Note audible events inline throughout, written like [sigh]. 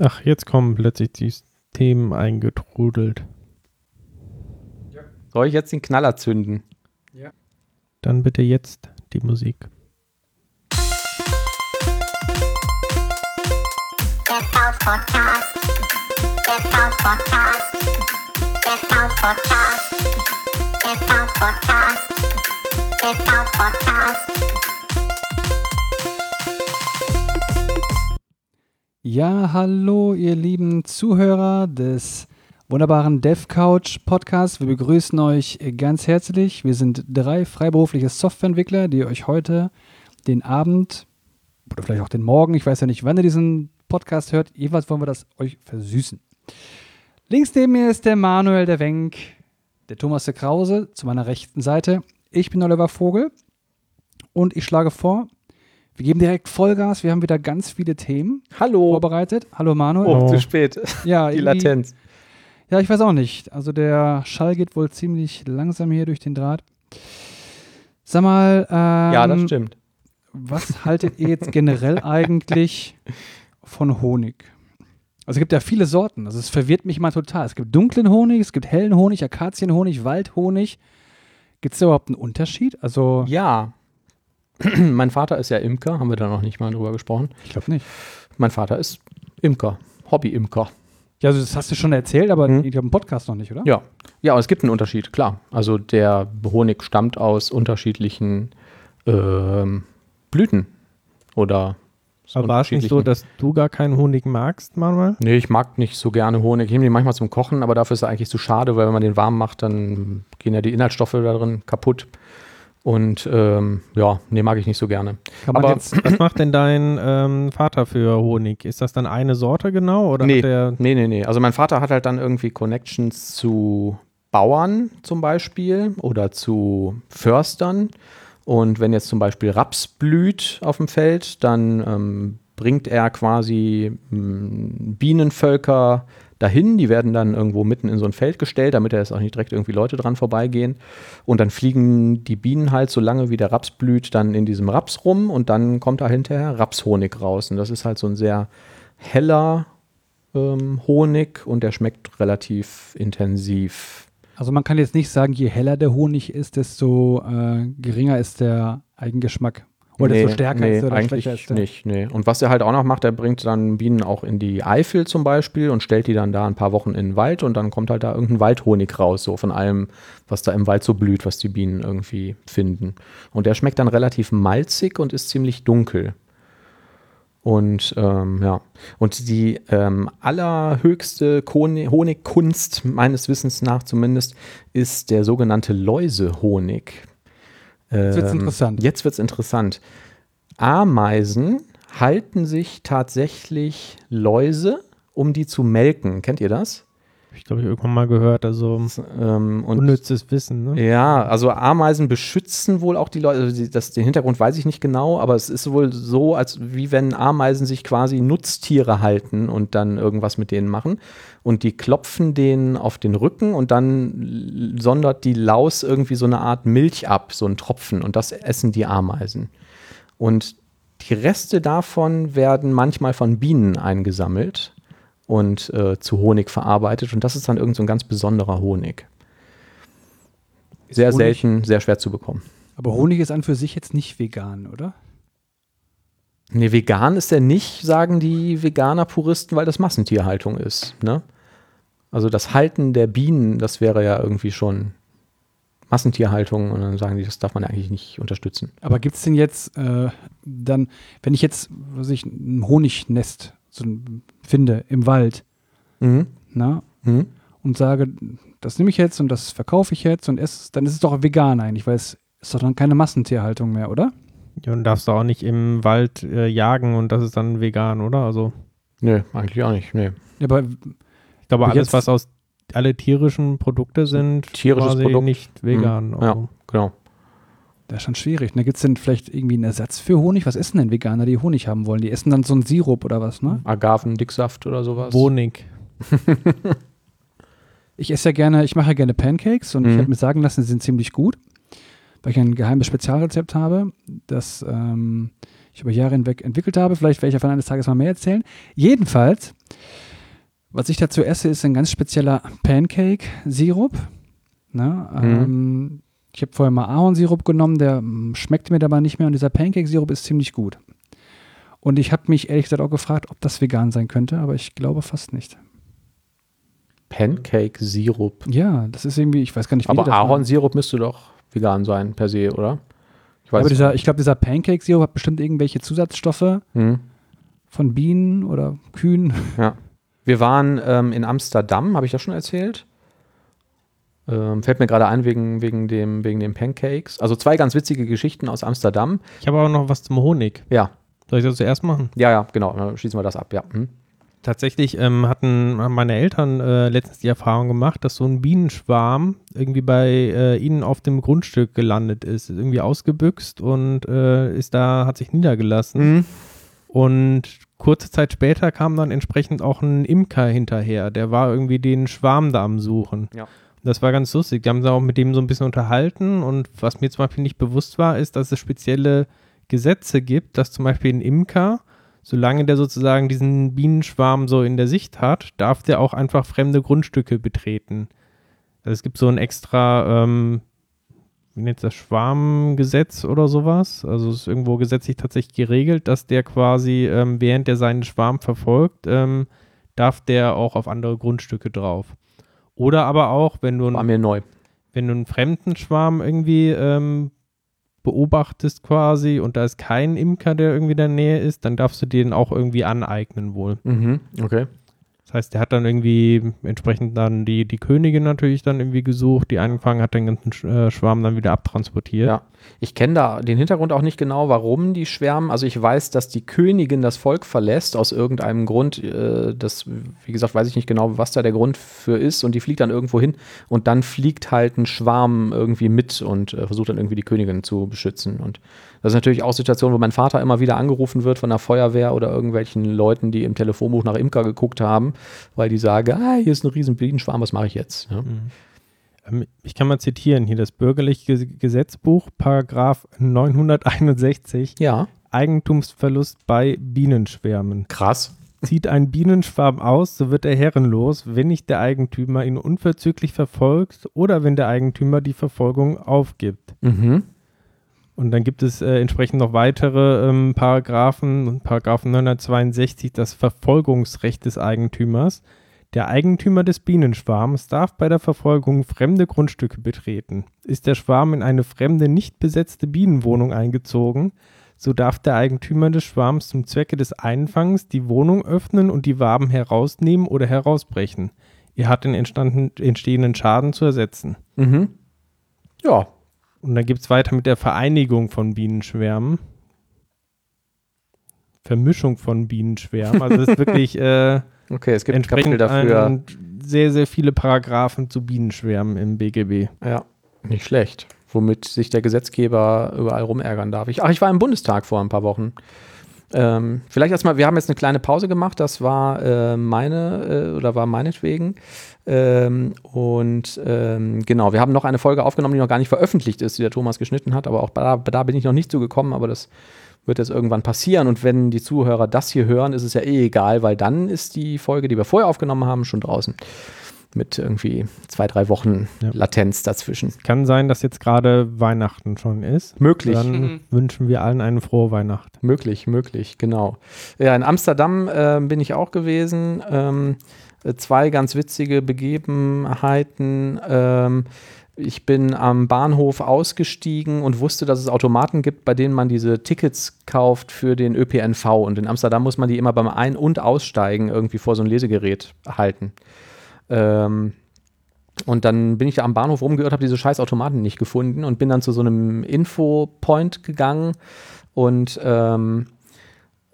Ach, jetzt kommen plötzlich die Themen eingetrudelt. Soll ich jetzt den Knaller zünden? Dann bitte jetzt die Musik. Der Cloud-Podcast. Der Cloud-Podcast. Der Cloud-Podcast. Der Cloud-Podcast. Der Cloud-Podcast. Ja, hallo, ihr lieben Zuhörer des wunderbaren DevCouch Podcasts. Wir begrüßen euch ganz herzlich. Wir sind drei freiberufliche Softwareentwickler, die euch heute den Abend oder vielleicht auch den Morgen, ich weiß ja nicht, wann ihr diesen Podcast hört, jeweils wollen wir das euch versüßen. Links neben mir ist der Manuel der Wenk, der Thomas der Krause zu meiner rechten Seite. Ich bin Oliver Vogel und ich schlage vor, wir geben direkt Vollgas. Wir haben wieder ganz viele Themen Hallo. vorbereitet. Hallo Manuel. Oh, Oh. zu spät. Ja, [laughs] Die Latenz. Ja, ich weiß auch nicht. Also der Schall geht wohl ziemlich langsam hier durch den Draht. Sag mal, ähm, Ja, das stimmt. was haltet ihr jetzt generell [laughs] eigentlich von Honig? Also es gibt ja viele Sorten. Also es verwirrt mich mal total. Es gibt dunklen Honig, es gibt hellen Honig, Akazienhonig, Waldhonig. Gibt es da überhaupt einen Unterschied? Also Ja. [clears throat] mein Vater ist ja Imker, haben wir da noch nicht mal drüber gesprochen. ich glaube nicht. Mein Vater ist Imker, Hobby-Imker. Ja, also das hast du schon erzählt, aber Mhm. ich glaube im Podcast noch nicht, oder? Ja. Ja, aber es gibt einen Unterschied, klar. Also der Honig stammt aus unterschiedlichen ähm, Blüten oder Aber war es nicht so, dass du gar keinen Honig magst, Manuel? Nee, ich mag nicht so gerne Honig. Ich nehme den manchmal zum Kochen, aber dafür ist er eigentlich zu schade, weil wenn man den warm macht, dann gehen ja die Inhaltsstoffe da drin kaputt. Und ähm, ja, nee, mag ich nicht so gerne. Aber- jetzt, [clears throat] Was macht denn dein ähm, Vater für Honig? Ist das dann eine Sorte genau? Oder Nee. Nee, nee, nee. Also mein Vater hat halt dann irgendwie Connections zu Bauern zum Beispiel oder zu Förstern. Und wenn jetzt zum Beispiel Raps blüht auf dem Feld, dann ähm, bringt er quasi mh, Bienenvölker dahin. Die werden dann irgendwo mitten in so ein Feld gestellt, damit da jetzt auch nicht direkt irgendwie Leute dran vorbeigehen. Und dann fliegen die Bienen halt so lange, wie der Raps blüht, dann in diesem Raps rum und dann kommt da hinterher Rapshonig raus. Und das ist halt so ein sehr heller ähm, Honig und der schmeckt relativ intensiv. also man kann jetzt nicht sagen, je heller der Honig ist, desto äh, geringer ist der Eigengeschmack. Oder desto stärker nee, ist er oder eigentlich schwächer ist der. nicht. Nee. Und was er halt auch noch macht, er bringt dann Bienen auch in die Eifel zum Beispiel und stellt die dann da ein paar Wochen in den Wald und dann kommt halt da irgendein Waldhonig raus, so von allem, was da im Wald so blüht, was die Bienen irgendwie finden. Und der schmeckt dann relativ malzig und ist ziemlich dunkel. Und ähm, ja, und die ähm, allerhöchste Honigkunst, meines Wissens nach zumindest, ist der sogenannte Läusehonig. Jetzt wird's Ähm, interessant. Jetzt wird es interessant. Ameisen halten sich tatsächlich Läuse, um die zu melken. Kennt ihr das? Ich glaube ich irgendwann mal gehört, also Ähm, und unnützes Wissen, ne? ja, also Ameisen beschützen wohl auch die Leute. Also das, den Hintergrund weiß ich nicht genau, aber es ist wohl so, als wie wenn Ameisen sich quasi Nutztiere halten und dann irgendwas mit denen machen. Und die klopfen denen auf den Rücken und dann sondert die Laus irgendwie so eine Art Milch ab, so ein Tropfen. Und das essen die Ameisen. Und die Reste davon werden manchmal von Bienen eingesammelt und äh, zu Honig verarbeitet. Und das ist dann irgend so ein ganz besonderer Honig. Sehr Honig- selten, sehr schwer zu bekommen. Aber Honig ist an für sich jetzt nicht vegan, oder? Nee, vegan ist er nicht, sagen die Veganer-Puristen, weil das Massentierhaltung ist. Ne? Also das Halten der Bienen, das wäre ja irgendwie schon Massentierhaltung und dann sagen die, das darf man eigentlich nicht unterstützen. Aber gibt es denn jetzt äh, dann, wenn ich jetzt, was ich, ein Honignest so ein, finde im Wald, Mhm. na, Mhm. und sage, das nehme ich jetzt und das verkaufe ich jetzt und esse, dann ist es doch vegan eigentlich, weil es ist doch dann keine Massentierhaltung mehr, oder? Ja, Und darfst du auch nicht im Wald äh, jagen und das ist dann vegan, oder? Also Nee, eigentlich auch nicht. Nee. Ja, aber ich glaube, alles, jetzt- was aus alle tierischen Produkte sind, Tierisches quasi Produkt. nicht vegan. Mhm. Ja. Also. Genau. Das ist schon schwierig. Da gibt es denn vielleicht irgendwie einen Ersatz für Honig? Was essen denn Veganer, die Honig haben wollen? Die essen dann so einen Sirup oder was, ne? Agaven, Dicksaft oder sowas. Honig. [laughs] Ich esse ja gerne, ich mache ja gerne Pancakes und ich Mhm. habe mir sagen lassen, sie sind ziemlich gut, weil ich ein geheimes Spezialrezept habe, das ähm, ich über Jahre hinweg entwickelt habe. Vielleicht werde ich davon eines Tages mal mehr erzählen. Jedenfalls Was ich dazu esse, ist ein ganz spezieller Pancake-Sirup. Ne? Ähm, ich habe vorher mal Ahornsirup genommen, der mm, schmeckte mir dabei nicht mehr und dieser Pancake-Sirup ist ziemlich gut. Und ich habe mich ehrlich gesagt auch gefragt, ob das vegan sein könnte, aber ich glaube fast nicht. Pancake-Sirup. Ja, das ist irgendwie, ich weiß gar nicht, wie Aber. Ahornsirup müsste doch vegan sein, per se, oder? Ich Ja, aber es dieser, ich glaube, dieser Pancake-Sirup hat bestimmt irgendwelche Zusatzstoffe Hm. von Bienen oder Kühen. Ja. Wir waren ähm, in Amsterdam, habe ich das schon erzählt? Ähm, fällt mir gerade ein wegen, wegen, dem, wegen den Pancakes. Also zwei ganz witzige Geschichten aus Amsterdam. Ich habe aber noch was zum Honig. Ja, Soll ich das zuerst machen? ja, ja, genau. Dann schließen wir das ab, ja. Hm. Tatsächlich ähm, hatten meine Eltern äh, letztens die Erfahrung gemacht, dass so ein Bienenschwarm irgendwie bei äh, ihnen auf dem Grundstück gelandet ist, ist irgendwie ausgebüxt und äh, ist da, hat sich niedergelassen. Und kurze Zeit später kam dann entsprechend auch ein Imker hinterher, der war irgendwie den Schwarm da am Suchen. Ja. Das war ganz lustig. Die haben sich auch mit dem so ein bisschen unterhalten und was mir zum Beispiel nicht bewusst war, ist, dass es spezielle Gesetze gibt, dass zum Beispiel ein Imker, solange der sozusagen diesen Bienenschwarm so in der Sicht hat, darf der auch einfach fremde Grundstücke betreten. Also es gibt so ein extra, ähm, wie nennt das, Schwarmgesetz oder sowas. Also es ist irgendwo gesetzlich tatsächlich geregelt, dass der quasi, ähm, während der seinen Schwarm verfolgt, ähm, darf der auch auf andere Grundstücke drauf. Oder aber auch, wenn du, War mir neu. wenn du einen fremden Schwarm irgendwie ähm, beobachtest quasi und da ist kein Imker, der irgendwie in der Nähe ist, dann darfst du den auch irgendwie aneignen wohl. Mhm. Okay. Das heißt, der hat dann irgendwie entsprechend dann die, die Königin natürlich dann irgendwie gesucht, die eingefangen hat, den ganzen äh, Schwarm dann wieder abtransportiert. Ja. Ich kenne da den Hintergrund auch nicht genau, warum die schwärmen. Also ich weiß, dass die Königin das Volk verlässt aus irgendeinem Grund. Äh, das, wie gesagt, weiß ich nicht genau, was da der Grund für ist. Und die fliegt dann irgendwo hin und dann fliegt halt ein Schwarm irgendwie mit und äh, versucht dann irgendwie die Königin zu beschützen. Und das ist natürlich auch Situationen, wo mein Vater immer wieder angerufen wird von der Feuerwehr oder irgendwelchen Leuten, die im Telefonbuch nach Imker geguckt haben, weil die sagen, ah, hier ist ein riesen Bienenschwarm, was mache ich jetzt? Ja. Ähm, Ich kann mal zitieren hier das bürgerliche Ges- Gesetzbuch, Paragraph 961, ja, Eigentumsverlust bei Bienenschwärmen. krass. Zieht ein Bienenschwarm aus, so wird er herrenlos, wenn nicht der Eigentümer ihn unverzüglich verfolgt oder wenn der Eigentümer die Verfolgung aufgibt. Mhm. Und dann gibt es äh, entsprechend noch weitere ähm, Paragraphen, Paragraphen 962, das Verfolgungsrecht des Eigentümers. Der Eigentümer des Bienenschwarms darf bei der Verfolgung fremde Grundstücke betreten. Ist der Schwarm in eine fremde, nicht besetzte Bienenwohnung eingezogen, so darf der Eigentümer des Schwarms zum Zwecke des Einfangs die Wohnung öffnen und die Waben herausnehmen oder herausbrechen. Er hat den entstehenden Schaden zu ersetzen. Mhm. Ja, Und dann gibt es weiter mit der Vereinigung von Bienenschwärmen. Vermischung von Bienenschwärmen. Also es ist wirklich [laughs] äh, okay, es gibt entsprechend dafür. sehr, sehr viele Paragraphen zu Bienenschwärmen im BGB. Ja, nicht schlecht. Womit sich der Gesetzgeber überall rumärgern darf. Ich, ach, ich war im Bundestag vor ein paar Wochen. Ähm, vielleicht erstmal, wir haben jetzt eine kleine Pause gemacht, das war äh, meine äh, oder war meinetwegen. Ähm, und ähm, genau, wir haben noch eine Folge aufgenommen, die noch gar nicht veröffentlicht ist, die der Thomas geschnitten hat, aber auch da, da bin ich noch nicht zugekommen, aber das wird jetzt irgendwann passieren. Und wenn die Zuhörer das hier hören, ist es ja eh egal, weil dann ist die Folge, die wir vorher aufgenommen haben, schon draußen. Mit irgendwie zwei, drei Wochen Ja. Latenz dazwischen. Kann sein, dass jetzt gerade Weihnachten schon ist. Möglich. Dann Mhm. wünschen wir allen eine frohe Weihnacht. Möglich, möglich, genau. Ja, in Amsterdam äh, bin ich auch gewesen. Ähm, äh, zwei ganz witzige Begebenheiten. Ähm, ich bin am Bahnhof ausgestiegen und wusste, dass es Automaten gibt, bei denen man diese Tickets kauft für den ÖPNV. Und in Amsterdam muss man die immer beim Ein- und Aussteigen irgendwie vor so ein Lesegerät halten. Ähm, und dann bin ich da am Bahnhof rumgeirrt, habe diese scheiß Automaten nicht gefunden und bin dann zu so einem Info-Point gegangen und ähm,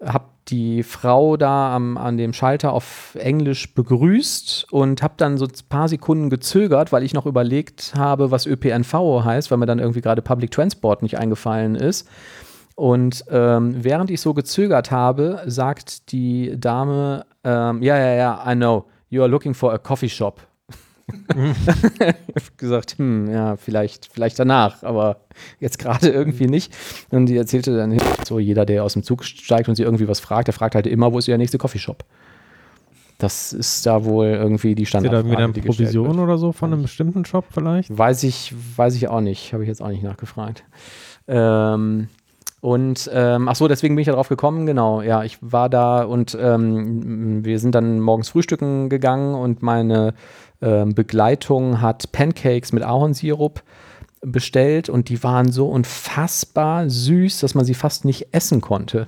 habe die Frau da am, an dem Schalter auf Englisch begrüßt und habe dann so ein paar Sekunden gezögert, weil ich noch überlegt habe, was ÖPNV heißt, weil mir dann irgendwie gerade Public Transport nicht eingefallen ist. Und ähm, während ich so gezögert habe, sagt die Dame, ähm, ja, ja, ja, I know, you are looking for a coffee shop. Ich [laughs] habe gesagt, hm, ja, vielleicht, vielleicht danach, aber jetzt gerade irgendwie nicht. Und die erzählte dann so, jeder, der aus dem Zug steigt und sie irgendwie was fragt, der fragt halt immer, wo ist ihr nächste Coffeeshop? Das ist da wohl irgendwie die Ist ja da wieder eine Provision oder so von einem bestimmten Shop vielleicht? Weiß ich, weiß ich auch nicht. Habe ich jetzt auch nicht nachgefragt. Ähm, und ähm, ach so, deswegen bin ich da drauf gekommen. Genau, ja, ich war da und ähm, wir sind dann morgens frühstücken gegangen und meine ähm, Begleitung hat Pancakes mit Ahornsirup bestellt und die waren so unfassbar süß, dass man sie fast nicht essen konnte.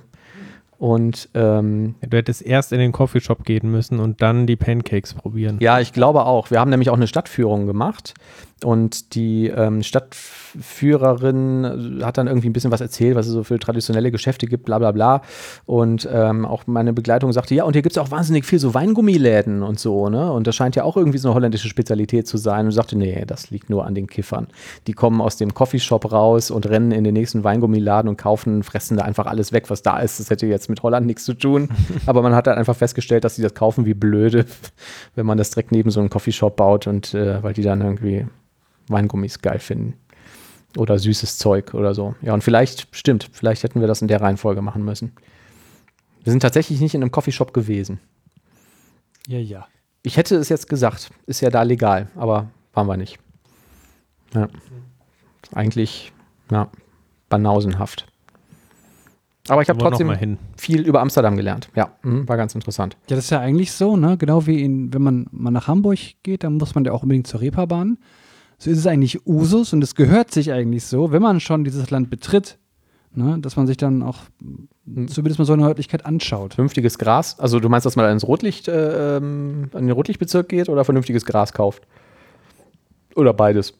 Und ähm, Du hättest erst in den Coffeeshop gehen müssen und dann die Pancakes probieren. Ja, ich glaube auch. Wir haben nämlich auch eine Stadtführung gemacht und die ähm, Stadtführerin hat dann irgendwie ein bisschen was erzählt, was es so für traditionelle Geschäfte gibt, bla bla bla. Und ähm, auch meine Begleitung sagte, ja, und hier gibt es auch wahnsinnig viel so Weingummiläden und so, ne? Und das scheint ja auch irgendwie so eine holländische Spezialität zu sein. Und sagte, nee, das liegt nur an den Kiffern. Die kommen aus dem Coffeeshop raus und rennen in den nächsten Weingummiladen und kaufen, fressen da einfach alles weg, was da ist. Das hätte jetzt mit Holland nichts zu tun. [laughs] Aber man hat dann einfach festgestellt, dass sie das kaufen wie blöde, wenn man das direkt neben so einem Coffeeshop baut und äh, weil die dann irgendwie Weingummis geil finden. Oder süßes Zeug oder so. Ja, und vielleicht, stimmt, vielleicht hätten wir das in der Reihenfolge machen müssen. Wir sind tatsächlich nicht in einem Coffeeshop gewesen. Ja, ja. Ich hätte es jetzt gesagt, ist ja da legal, aber waren wir nicht. Ja. Eigentlich, ja, banausenhaft. Aber ich habe trotzdem viel über Amsterdam gelernt. Ja, mhm, war ganz interessant. Ja, das ist ja eigentlich so, ne? Genau wie in, wenn man mal nach Hamburg geht, dann muss man ja auch unbedingt zur Reeperbahn. So ist es eigentlich Usus und es gehört sich eigentlich so, wenn man schon dieses Land betritt, ne? dass man sich dann auch zumindest mal so eine Örtlichkeit anschaut. Vernünftiges Gras, also du meinst, dass man ins Rotlicht, äh, ähm, an den Rotlichtbezirk geht oder vernünftiges Gras kauft? Oder beides?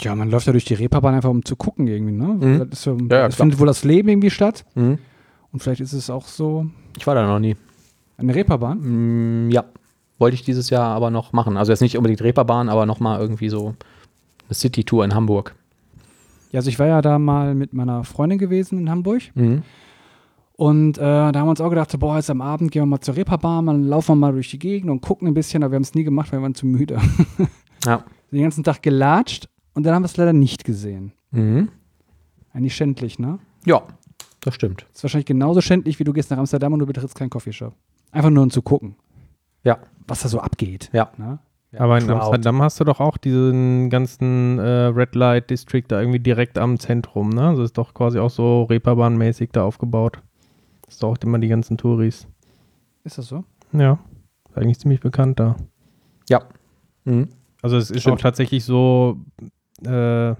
Ja, man läuft ja durch die Reeperbahn einfach, um zu gucken irgendwie, ne? Mhm. Das Ja, ja, es findet wohl das Leben irgendwie statt Mhm. und vielleicht ist es auch so Ich war da noch nie. eine Reeperbahn. Mm, ja, wollte ich dieses Jahr aber noch machen. Also jetzt nicht unbedingt Reeperbahn, aber noch mal irgendwie so eine City-Tour in Hamburg. Ja, also ich war ja da mal mit meiner Freundin gewesen in Hamburg Mhm. und äh, da haben wir uns auch gedacht, so, boah, jetzt am Abend gehen wir mal zur Reeperbahn, dann laufen wir mal durch die Gegend und gucken ein bisschen, aber wir haben es nie gemacht, weil wir waren zu müde. [laughs] Ja. Den ganzen Tag gelatscht und dann haben wir es leider nicht gesehen. Mhm. Eigentlich schändlich, ne? Ja, das stimmt. Ist wahrscheinlich genauso schändlich, wie du gehst nach Amsterdam und du betrittst keinen Coffeeshop. Einfach nur um zu gucken, Ja, was da so abgeht. ja. Ne? Aber in. Amsterdam hast du doch auch diesen ganzen äh, Red Light District da irgendwie direkt am Zentrum, ne? Also ist doch quasi auch so Reeperbahn-mäßig da aufgebaut. Das ist doch auch immer die ganzen Touris. Ist das so? Ja, ist eigentlich ziemlich bekannt da. Ja. Mhm. Also es ist auch tatsächlich so, äh,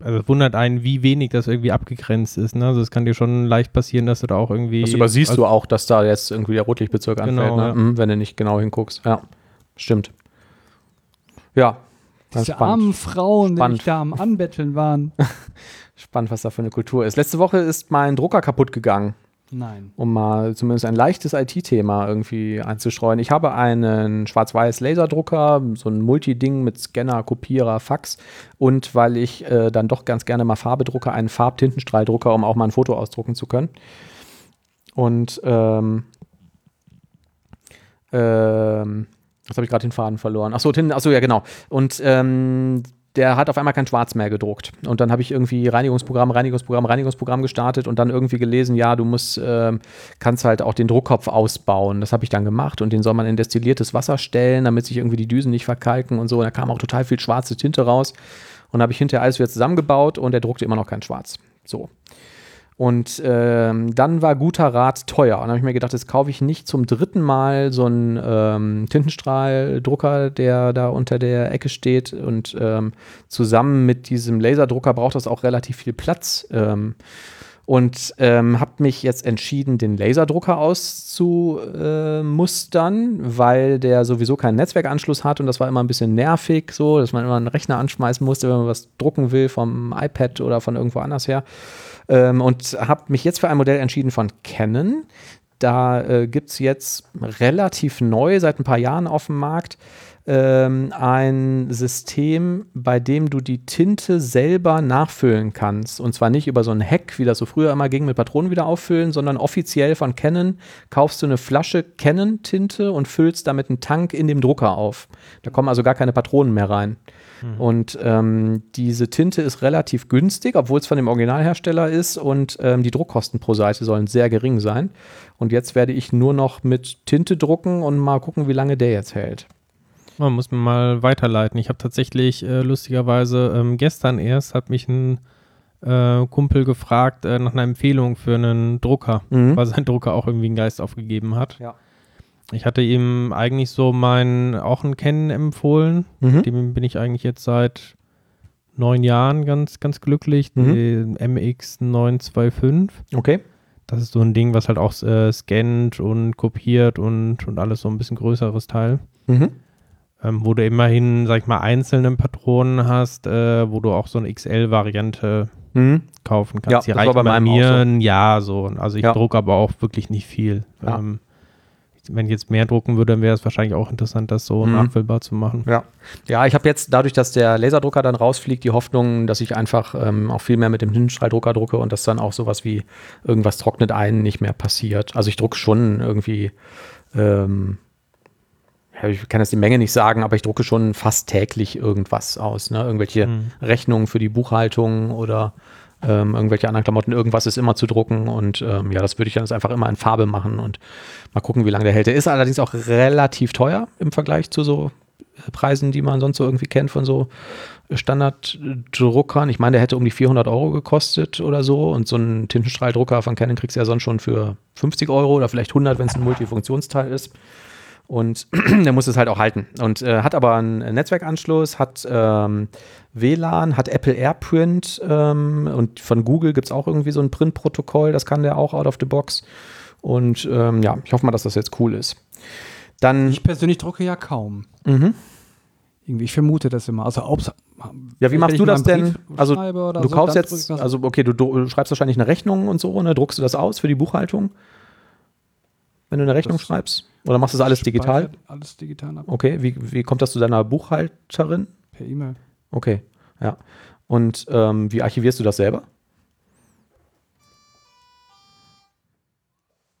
also es wundert einen, wie wenig das irgendwie abgegrenzt ist. Ne? Also es kann dir schon leicht passieren, dass du da auch irgendwie. Das übersiehst also, du auch, dass da jetzt irgendwie der Rotlichtbezirk anfällt, Genau, ne? ja. mhm, wenn du nicht genau hinguckst. Ja, stimmt. Ja, Diese spannend. armen Frauen, die Spannend. mich da am Anbetteln waren. [laughs] Spannend, was da für eine Kultur ist. Letzte Woche ist mein Drucker kaputt gegangen. Nein. um mal zumindest ein leichtes IT-Thema irgendwie einzustreuen. Ich habe einen schwarz-weiß Laserdrucker, so ein Multiding mit Scanner, Kopierer, Fax und weil ich äh, dann doch ganz gerne mal Farbe drucke, einen Farbtintenstrahldrucker, um auch mal ein Foto ausdrucken zu können. Und ähm, ähm, jetzt habe ich gerade den Faden verloren. Achso, achso, ja, genau. Und ähm, der hat auf einmal kein Schwarz mehr gedruckt. Und dann habe ich irgendwie Reinigungsprogramm, Reinigungsprogramm, Reinigungsprogramm gestartet und dann irgendwie gelesen, ja, du musst, ähm, kannst halt auch den Druckkopf ausbauen. Das habe ich dann gemacht und den soll man in destilliertes Wasser stellen, damit sich irgendwie die Düsen nicht verkalken und so. Und da kam auch total viel schwarze Tinte raus. Und habe ich hinterher alles wieder zusammengebaut und der druckte immer noch kein Schwarz. So. Und ähm, dann war guter Rat teuer. Und dann habe ich mir gedacht, jetzt kaufe ich nicht zum dritten Mal so einen ähm, Tintenstrahldrucker, der da unter der Ecke steht. Und ähm, zusammen mit diesem Laserdrucker braucht das auch relativ viel Platz. Ähm, und ähm, habe mich jetzt entschieden, den Laserdrucker auszumustern, weil der sowieso keinen Netzwerkanschluss hat und das war immer ein bisschen nervig, so, dass man immer einen Rechner anschmeißen musste, wenn man was drucken will vom iPad oder von irgendwo anders her. Ähm, und habe mich jetzt für ein Modell entschieden von Canon. Da äh, gibt es jetzt relativ neu, seit ein paar Jahren auf dem Markt, ähm, ein System, bei dem du die Tinte selber nachfüllen kannst. Und zwar nicht über so ein Hack, wie das so früher immer ging, mit Patronen wieder auffüllen, sondern offiziell von Canon kaufst du eine Flasche Canon-Tinte und füllst damit einen Tank in dem Drucker auf. Da kommen also gar keine Patronen mehr rein. Und ähm, diese Tinte ist relativ günstig, obwohl es von dem Originalhersteller ist und ähm, die Druckkosten pro Seite sollen sehr gering sein. Und jetzt werde ich nur noch mit Tinte drucken und mal gucken, wie lange der jetzt hält. Man muss mir mal weiterleiten. Ich habe tatsächlich äh, lustigerweise ähm, gestern erst hat mich ein äh, Kumpel gefragt äh, nach einer Empfehlung für einen Drucker, Mhm. weil sein Drucker auch irgendwie einen Geist aufgegeben hat. Ja. Ich hatte ihm eigentlich so meinen auch einen Canon empfohlen. Mhm. Mit dem bin ich eigentlich jetzt seit neun Jahren ganz, ganz glücklich. Mhm. Den MX925. Okay. Das ist so ein Ding, was halt auch äh, scannt und kopiert und, und alles so ein bisschen größeres Teil. Mhm. Ähm, wo du immerhin, sag ich mal, einzelne Patronen hast, äh, wo du auch so eine XL-Variante Mhm. kaufen Ja, kannst. Die das war reicht bei bei, mir so. ein Jahr so. Also ich Ja. drucke aber auch wirklich nicht viel. Ja. Ähm, wenn ich jetzt mehr drucken würde, dann wäre es wahrscheinlich auch interessant, das so Mhm. nachfüllbar zu machen. Ja, ja ich habe jetzt dadurch, dass der Laserdrucker dann rausfliegt, die Hoffnung, dass ich einfach ähm, auch viel mehr mit dem Tintenstrahldrucker drucke und dass dann auch sowas wie irgendwas trocknet ein nicht mehr passiert. Also ich drucke schon irgendwie, ähm, ja, ich kann jetzt die Menge nicht sagen, aber ich drucke schon fast täglich irgendwas aus. Ne? Irgendwelche Mhm. Rechnungen für die Buchhaltung oder ähm, irgendwelche anderen Klamotten, irgendwas ist immer zu drucken und ähm, ja, das würde ich dann einfach immer in Farbe machen und mal gucken, wie lange der hält. Der ist allerdings auch relativ teuer im Vergleich zu so äh, Preisen, die man sonst so irgendwie kennt von so Standarddruckern. Ich meine, der hätte um die 400 Euro gekostet oder so und so einen Tintenstrahldrucker von Canon kriegst du ja sonst schon für 50 Euro oder vielleicht 100, wenn es ein Multifunktionsteil ist. Und [clears throat] der muss es halt auch halten. Und äh, hat aber einen Netzwerkanschluss, hat ähm, WLAN, hat Apple AirPrint ähm, und von Google gibt es auch irgendwie so ein Print-Protokoll, das kann der auch out of the box. Und ähm, ja, ich hoffe mal, dass das jetzt cool ist. Dann, Ich persönlich drucke ja kaum. mhm. Irgendwie, ich vermute das immer. Also, ob's, ja, wie machst du das denn? Also, du so, kaufst jetzt, also okay, du, du schreibst wahrscheinlich eine Rechnung und so, ne? Druckst du das aus für die Buchhaltung? Wenn du eine Rechnung Das- schreibst? Oder machst du das alles digital? Alles digital ab. Okay, wie, wie kommt das zu deiner Buchhalterin? Per E-Mail. Okay, ja. Und ähm, wie archivierst du das selber?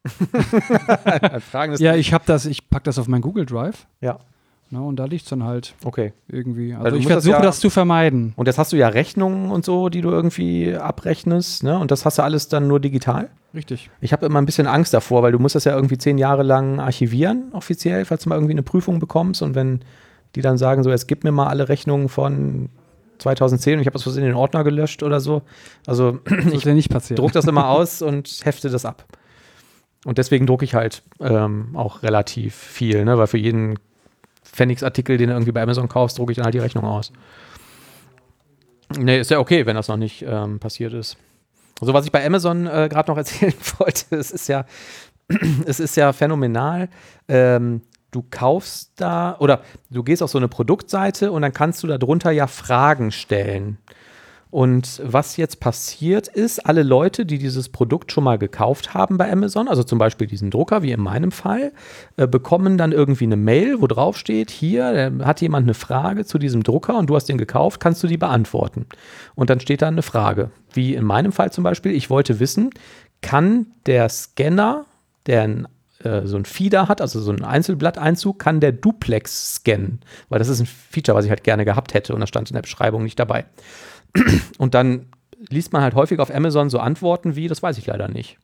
[laughs] Fragen ist Ja, ich habe das, ich packe das auf mein Google Drive. Ja. Ne, und da liegt es dann halt Okay. irgendwie. Also du ich musst das versuche ja- das zu vermeiden. Und jetzt hast du ja Rechnungen und so, die du irgendwie abrechnest, ne? Und das hast du alles dann nur digital? Richtig. Ich habe immer ein bisschen Angst davor, weil du musst das ja irgendwie zehn Jahre lang archivieren, offiziell, falls du mal irgendwie eine Prüfung bekommst. Und wenn die dann sagen, so, jetzt gib mir mal alle Rechnungen von 2010 und ich habe das in den Ordner gelöscht oder so. Also [clears throat] ich ja nicht passieren. druck das immer [laughs] aus und hefte das ab. Und deswegen drucke ich halt ähm, auch relativ viel, ne? weil für jeden Pfennigsartikel, den du irgendwie bei Amazon kaufst, drucke ich dann halt die Rechnung aus. Nee, ist ja okay, wenn das noch nicht ähm, passiert ist. Also was ich bei Amazon äh, gerade noch [laughs] erzählen wollte, es ist ja, [clears throat] es ist ja phänomenal. Ähm, du kaufst da oder du gehst auf so eine Produktseite und dann kannst du da drunter ja Fragen stellen. Und was jetzt passiert ist, alle Leute, die dieses Produkt schon mal gekauft haben bei Amazon, also zum Beispiel diesen Drucker, wie in meinem Fall, äh, bekommen dann irgendwie eine Mail, wo drauf steht, hier äh, hat jemand eine Frage zu diesem Drucker und du hast den gekauft, kannst du die beantworten. Und dann steht da eine Frage, wie in meinem Fall zum Beispiel, ich wollte wissen, kann der Scanner, der ein äh, so ein Feeder hat, also so ein Einzelblatteinzug, kann der Duplex scannen, weil das ist ein Feature, was ich halt gerne gehabt hätte und das stand in der Beschreibung nicht dabei. [clears throat] Und dann liest man halt häufig auf Amazon so Antworten wie, das weiß ich leider nicht.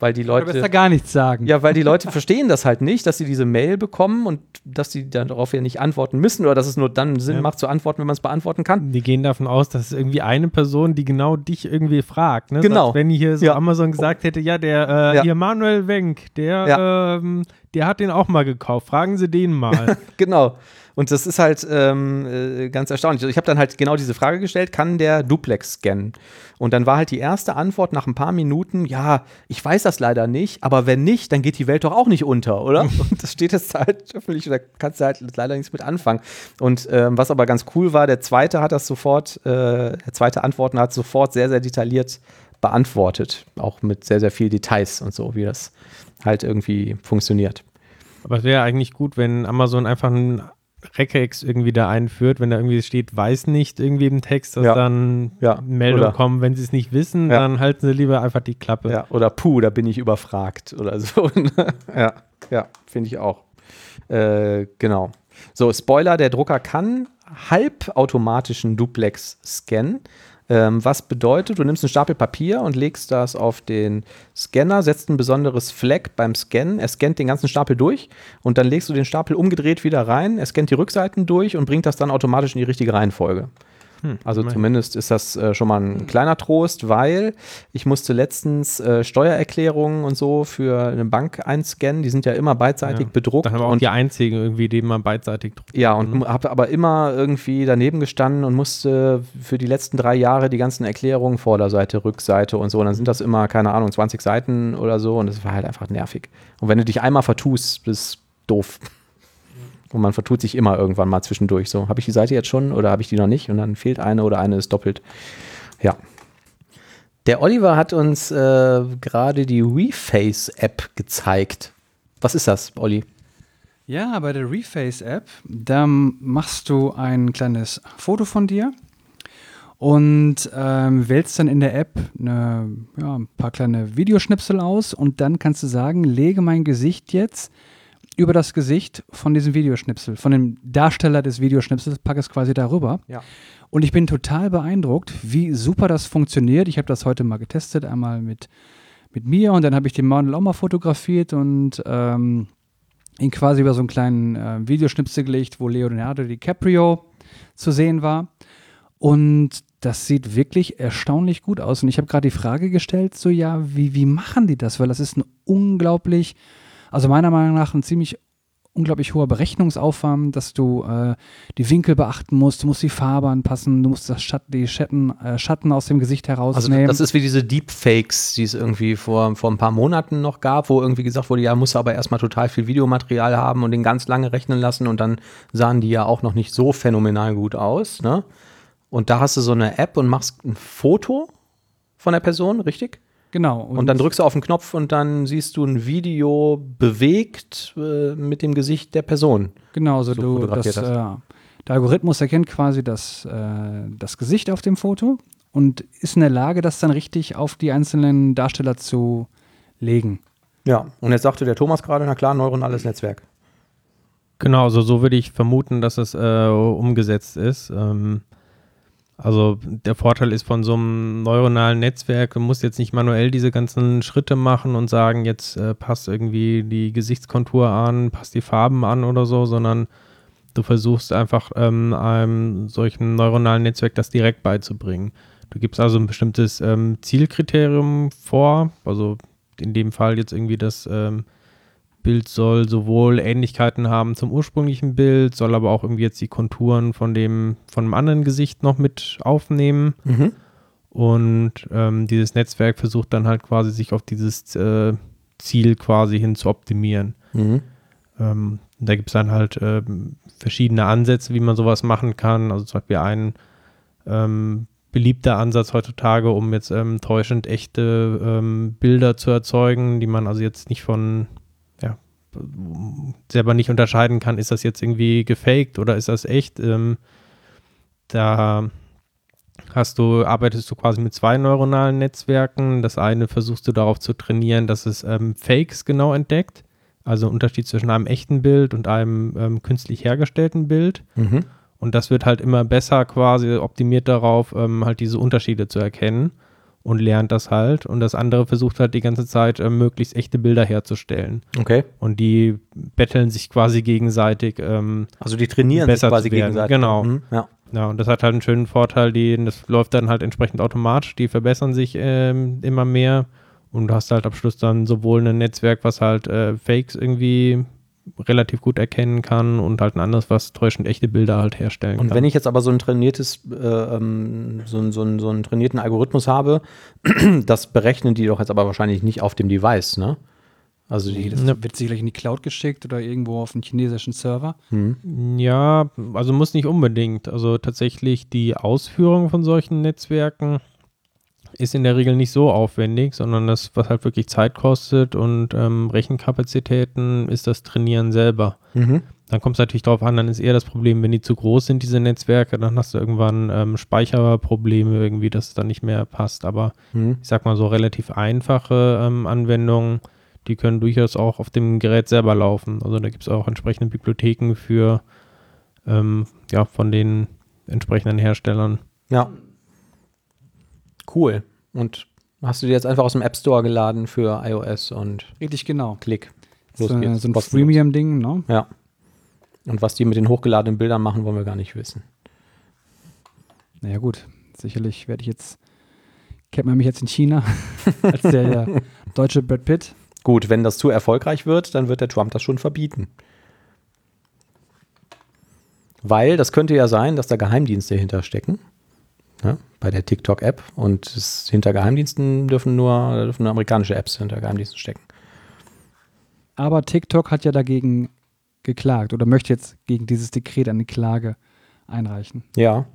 Weil die Oder besser Leute, gar nichts sagen. ja, weil die Leute [laughs] verstehen das halt nicht, dass sie diese Mail bekommen und dass sie darauf ja nicht antworten müssen oder dass es nur dann Sinn Ja. macht zu antworten, wenn man es beantworten kann. Die gehen davon aus, dass es irgendwie eine Person, die genau dich irgendwie fragt. Ne? Genau. Als wenn hier so Ja. Amazon gesagt hätte, ja, der äh, Ja. hier Manuel Wenk, der, ähm, der hat den auch mal gekauft. Fragen Sie den mal. [laughs] Genau. Und das ist halt ähm, äh, ganz erstaunlich. Also Ich habe dann halt genau diese Frage gestellt, kann der Duplex scannen? Und dann war halt die erste Antwort nach ein paar Minuten, ja, ich weiß das leider nicht, aber wenn nicht, dann geht die Welt doch auch nicht unter, oder? [laughs] Und das steht jetzt halt öffentlich, da kannst du halt leider nichts mit anfangen. Und ähm, was aber ganz cool war, der zweite hat das sofort, äh, der zweite Antworten hat sofort sehr, sehr detailliert beantwortet. Auch mit sehr, sehr viel Details und so, wie das halt irgendwie funktioniert. Aber es wäre eigentlich gut, wenn Amazon einfach ein Regex irgendwie da einführt, wenn da irgendwie steht, weiß nicht irgendwie im Text, dass Ja. dann Ja, Meldungen oder- kommen, wenn sie es nicht wissen, Ja. dann halten sie lieber einfach die Klappe. Ja, oder puh, da bin ich überfragt oder so. [laughs] ja, ja, finde ich auch. Äh, genau. So, Spoiler, der Drucker kann halbautomatischen Duplex scannen. Ähm, was bedeutet, du nimmst einen Stapel Papier und legst das auf den Scanner, setzt ein besonderes Flag beim Scannen. Er scannt den ganzen Stapel durch und dann legst du den Stapel umgedreht wieder rein. Er scannt die Rückseiten durch und bringt das dann automatisch in die richtige Reihenfolge. Also immerhin. zumindest ist das äh, schon mal ein kleiner Trost, weil ich musste letztens äh, Steuererklärungen und so für eine Bank einscannen. Die sind ja immer beidseitig Ja. bedruckt. Dann haben wir auch und die einzigen irgendwie, die man beidseitig druckt. ja, und habe aber immer irgendwie daneben gestanden und musste für die letzten drei Jahre die ganzen Erklärungen, Vorderseite, Rückseite und so. Und dann sind das immer, keine Ahnung, 20 Seiten oder so. Und das war halt einfach nervig. Und wenn du dich einmal vertust, bist doof. Und man vertut sich immer irgendwann mal zwischendurch. So, habe ich die Seite jetzt schon oder habe ich die noch nicht? Und dann fehlt eine oder eine ist doppelt. Ja. Der Oliver hat uns äh, gerade die Reface-App gezeigt. Was ist das, Olli? Ja, bei der Reface-App, da machst du ein kleines Foto von dir und ähm, wählst dann in der App eine, ja, ein paar kleine Videoschnipsel aus und dann kannst du sagen, lege mein Gesicht jetzt über das Gesicht von diesem Videoschnipsel, von dem Darsteller des Videoschnipsels, pack es quasi darüber. Ja. Und ich bin total beeindruckt, wie super das funktioniert. Ich habe das heute mal getestet, einmal mit, mit mir und dann habe ich den Model auch mal fotografiert und ähm, ihn quasi über so einen kleinen äh, Videoschnipsel gelegt, wo Leonardo DiCaprio zu sehen war. Und das sieht wirklich erstaunlich gut aus. Und ich habe gerade die Frage gestellt, so ja, wie, wie machen die das? Weil das ist ein unglaublich, also meiner Meinung nach ein ziemlich unglaublich hoher Berechnungsaufwand, dass du äh, die Winkel beachten musst, du musst die Farbe anpassen, du musst das Schatt, die Schatten, äh, Schatten aus dem Gesicht Also herausnehmen. das ist wie diese Deepfakes, die es irgendwie vor, vor ein paar Monaten noch gab, wo irgendwie gesagt wurde, ja, musst du aber erstmal total viel Videomaterial haben und den ganz lange rechnen lassen und dann sahen die ja auch noch nicht so phänomenal gut aus, ne? Und da hast du so eine App und machst ein Foto von der Person, richtig? Genau. Und, dann drückst du auf den Knopf und dann siehst du ein Video bewegt äh, mit dem Gesicht der Person. Genau, so, so du, das, hast. äh, der Algorithmus erkennt quasi das, äh, das Gesicht auf dem Foto und ist in der Lage, das dann richtig auf die einzelnen Darsteller zu legen. Ja. Und jetzt sagte der Thomas gerade, na klar, neuronales Netzwerk. Genau, also so würde ich vermuten, dass es äh, umgesetzt ist. Ähm, also der Vorteil ist von so einem neuronalen Netzwerk, du musst jetzt nicht manuell diese ganzen Schritte machen und sagen, jetzt äh, passt irgendwie die Gesichtskontur an, passt die Farben an oder so, sondern du versuchst einfach ähm, einem solchen neuronalen Netzwerk das direkt beizubringen. Du gibst also ein bestimmtes ähm, Zielkriterium vor, also in dem Fall jetzt irgendwie das ähm, Bild soll sowohl Ähnlichkeiten haben zum ursprünglichen Bild, soll aber auch irgendwie jetzt die Konturen von dem von einem anderen Gesicht noch mit aufnehmen. Mhm. Und ähm, dieses Netzwerk versucht dann halt quasi sich auf dieses äh, Ziel quasi hin zu optimieren. Mhm. Ähm, da gibt es dann halt ähm, verschiedene Ansätze, wie man sowas machen kann. Also zum Beispiel ein ähm, beliebter Ansatz heutzutage, um jetzt ähm, täuschend echte ähm, Bilder zu erzeugen, die man also jetzt nicht von, selber nicht unterscheiden kann, ist das jetzt irgendwie gefaked oder ist das echt? Ähm, da hast du, arbeitest du quasi mit zwei neuronalen Netzwerken. Das eine versuchst du darauf zu trainieren, dass es ähm, Fakes genau entdeckt. Also Unterschied zwischen einem echten Bild und einem ähm, künstlich hergestellten Bild. Mhm. Und das wird halt immer besser quasi optimiert darauf, ähm, halt diese Unterschiede zu erkennen und lernt das halt. Und das andere versucht halt die ganze Zeit, ähm, möglichst echte Bilder herzustellen. Okay. Und die betteln sich quasi gegenseitig. Ähm, Also die trainieren Besser sich quasi gegenseitig. Genau. Mhm. Ja. ja, und das hat halt einen schönen Vorteil, die, das läuft dann halt entsprechend automatisch, die verbessern sich ähm, immer mehr. Und du hast halt am Schluss dann sowohl ein Netzwerk, was halt äh, Fakes irgendwie relativ gut erkennen kann und halt ein anderes, was täuschend echte Bilder halt herstellen Und kann. wenn ich jetzt aber so ein trainiertes, äh, ähm, so, ein- so, ein- so einen trainierten Algorithmus habe, [clears throat] das berechnen die doch jetzt aber wahrscheinlich nicht auf dem Device, ne? Also die, Das wird sicherlich in die Cloud geschickt oder irgendwo auf einen chinesischen Server. Ja, also muss nicht unbedingt. Also tatsächlich die Ausführung von solchen Netzwerken ist in der Regel nicht so aufwendig, sondern das, was halt wirklich Zeit kostet und ähm, Rechenkapazitäten, ist das Trainieren selber. Mhm. Dann kommt es natürlich darauf an, dann ist eher das Problem, wenn die zu groß sind, diese Netzwerke, dann hast du irgendwann ähm, Speicherprobleme irgendwie, dass es dann nicht mehr passt. Aber Hm. ich sag mal so relativ einfache ähm, Anwendungen, die können durchaus auch auf dem Gerät selber laufen. Also da gibt es auch entsprechende Bibliotheken für, ähm, ja, von den entsprechenden Herstellern. Ja. Cool. Und hast du dir jetzt einfach aus dem App Store geladen für iOS und Richtig genau. Klick. So, Los geht's. so ein. Freemium-Ding, ne? Ja. Und was die mit den hochgeladenen Bildern machen, wollen wir gar nicht wissen. Naja, gut. Sicherlich werde ich jetzt, kennt man mich jetzt in China [laughs] als der, der deutsche Brad Pitt. Gut, wenn das zu erfolgreich wird, dann wird der Trump das schon verbieten. Weil das könnte ja sein, dass da Geheimdienste hinterstecken. Ne, bei der TikTok-App. Und es, hinter Geheimdiensten dürfen nur, dürfen nur amerikanische Apps hinter Geheimdiensten stecken. Aber TikTok hat ja dagegen geklagt oder möchte jetzt gegen dieses Dekret eine Klage einreichen. Ja.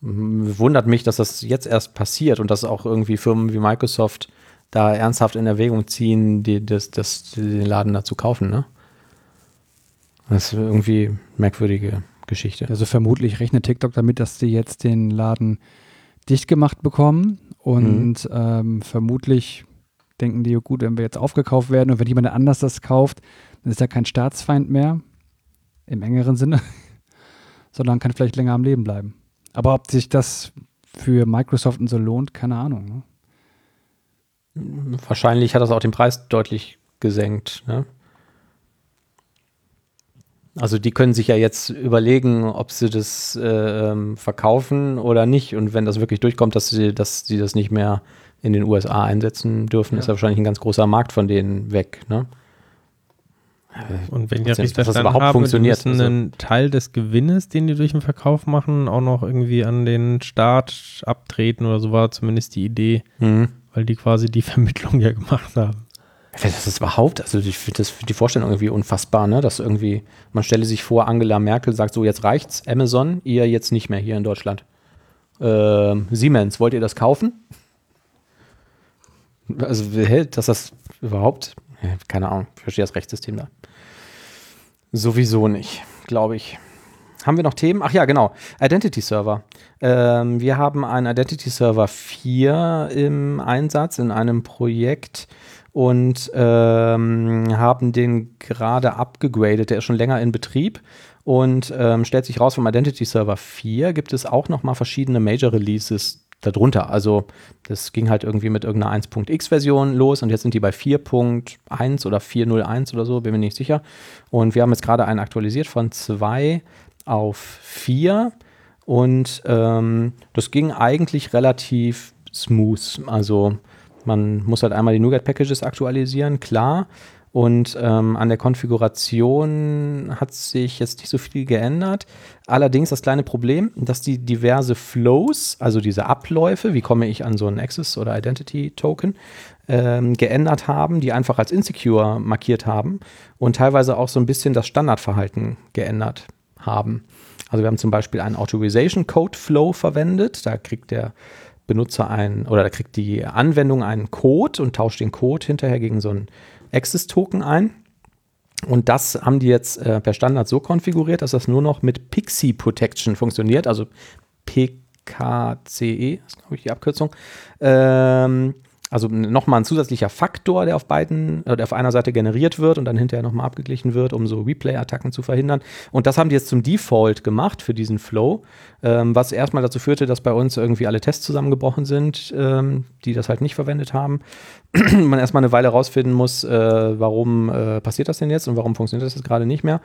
Wundert mich, dass das jetzt erst passiert und dass auch irgendwie Firmen wie Microsoft da ernsthaft in Erwägung ziehen, die, das, das, den Laden da zu kaufen. Ne? Das ist irgendwie merkwürdige Geschichte. Also vermutlich rechnet TikTok damit, dass sie jetzt den Laden dicht gemacht bekommen und ähm, vermutlich denken die, gut, wenn wir jetzt aufgekauft werden und wenn jemand anders das kauft, dann ist er kein Staatsfeind mehr im engeren Sinne, [laughs] sondern kann vielleicht länger am Leben bleiben. Aber ob sich das für Microsoft und so lohnt, keine Ahnung. Ne? Wahrscheinlich hat das auch den Preis deutlich gesenkt. Ne? Also die können sich ja jetzt überlegen, ob sie das äh, ähm, verkaufen oder nicht. Und wenn das wirklich durchkommt, dass sie, dass sie das nicht mehr in den USA einsetzen dürfen, Ja. ist ja wahrscheinlich ein ganz großer Markt von denen weg. Ne? Und wenn ich das richtig das verstanden überhaupt habe, funktioniert, die müssen also- einen Teil des Gewinnes, den die durch den Verkauf machen, auch noch irgendwie an den Staat abtreten oder so war zumindest die Idee, Mhm. weil die quasi die [laughs] Vermittlung ja gemacht haben. Das ist überhaupt, also ich finde das die Vorstellung irgendwie unfassbar, ne? Dass irgendwie, man stelle sich vor, Angela Merkel sagt so, jetzt reicht's, Amazon, ihr jetzt nicht mehr hier in Deutschland. Ähm, Siemens, wollt ihr das kaufen? Also, dass das überhaupt, keine Ahnung, ich verstehe das Rechtssystem da. Sowieso nicht, glaube ich. Haben wir noch Themen? Ach ja, genau. Identity Server. Ähm, wir haben einen Identity Server 4 im Einsatz in einem Projekt und ähm, haben den gerade abgegradet. Der ist schon länger in Betrieb und ähm, stellt sich raus, vom Identity Server 4 gibt es auch noch mal verschiedene Major Releases darunter. Also das ging halt irgendwie mit irgendeiner 1.x Version los und jetzt sind die bei 4.1 oder 4.01 oder so, bin mir nicht sicher. Und wir haben jetzt gerade einen aktualisiert von 2 auf 4 und ähm, das ging eigentlich relativ smooth. Also man muss halt einmal die NuGet-Packages aktualisieren, klar. Und ähm, an der Konfiguration hat sich jetzt nicht so viel geändert. Allerdings das kleine Problem, dass die diverse Flows, also diese Abläufe, wie komme ich an so einen Access- oder Identity-Token, ähm, geändert haben, die einfach als insecure markiert haben und teilweise auch so ein bisschen das Standardverhalten geändert haben. Also wir haben zum Beispiel einen Authorization Code Flow verwendet. Da kriegt der Benutzer einen oder da kriegt die Anwendung einen Code und tauscht den Code hinterher gegen so einen Access Token ein. Und das haben die jetzt äh, per Standard so konfiguriert, dass das nur noch mit Pixie Protection funktioniert, also PKCE, ist glaube ich die Abkürzung. Ähm, also nochmal ein zusätzlicher Faktor, der auf beiden, oder auf einer Seite generiert wird und dann hinterher nochmal abgeglichen wird, um so Replay-Attacken zu verhindern. Und das haben die jetzt zum Default gemacht für diesen Flow, ähm, was erstmal dazu führte, dass bei uns irgendwie alle Tests zusammengebrochen sind, ähm, die das halt nicht verwendet haben. [clears throat] Man erstmal eine Weile rausfinden muss, äh, warum äh, passiert das denn jetzt und warum funktioniert das jetzt gerade nicht mehr.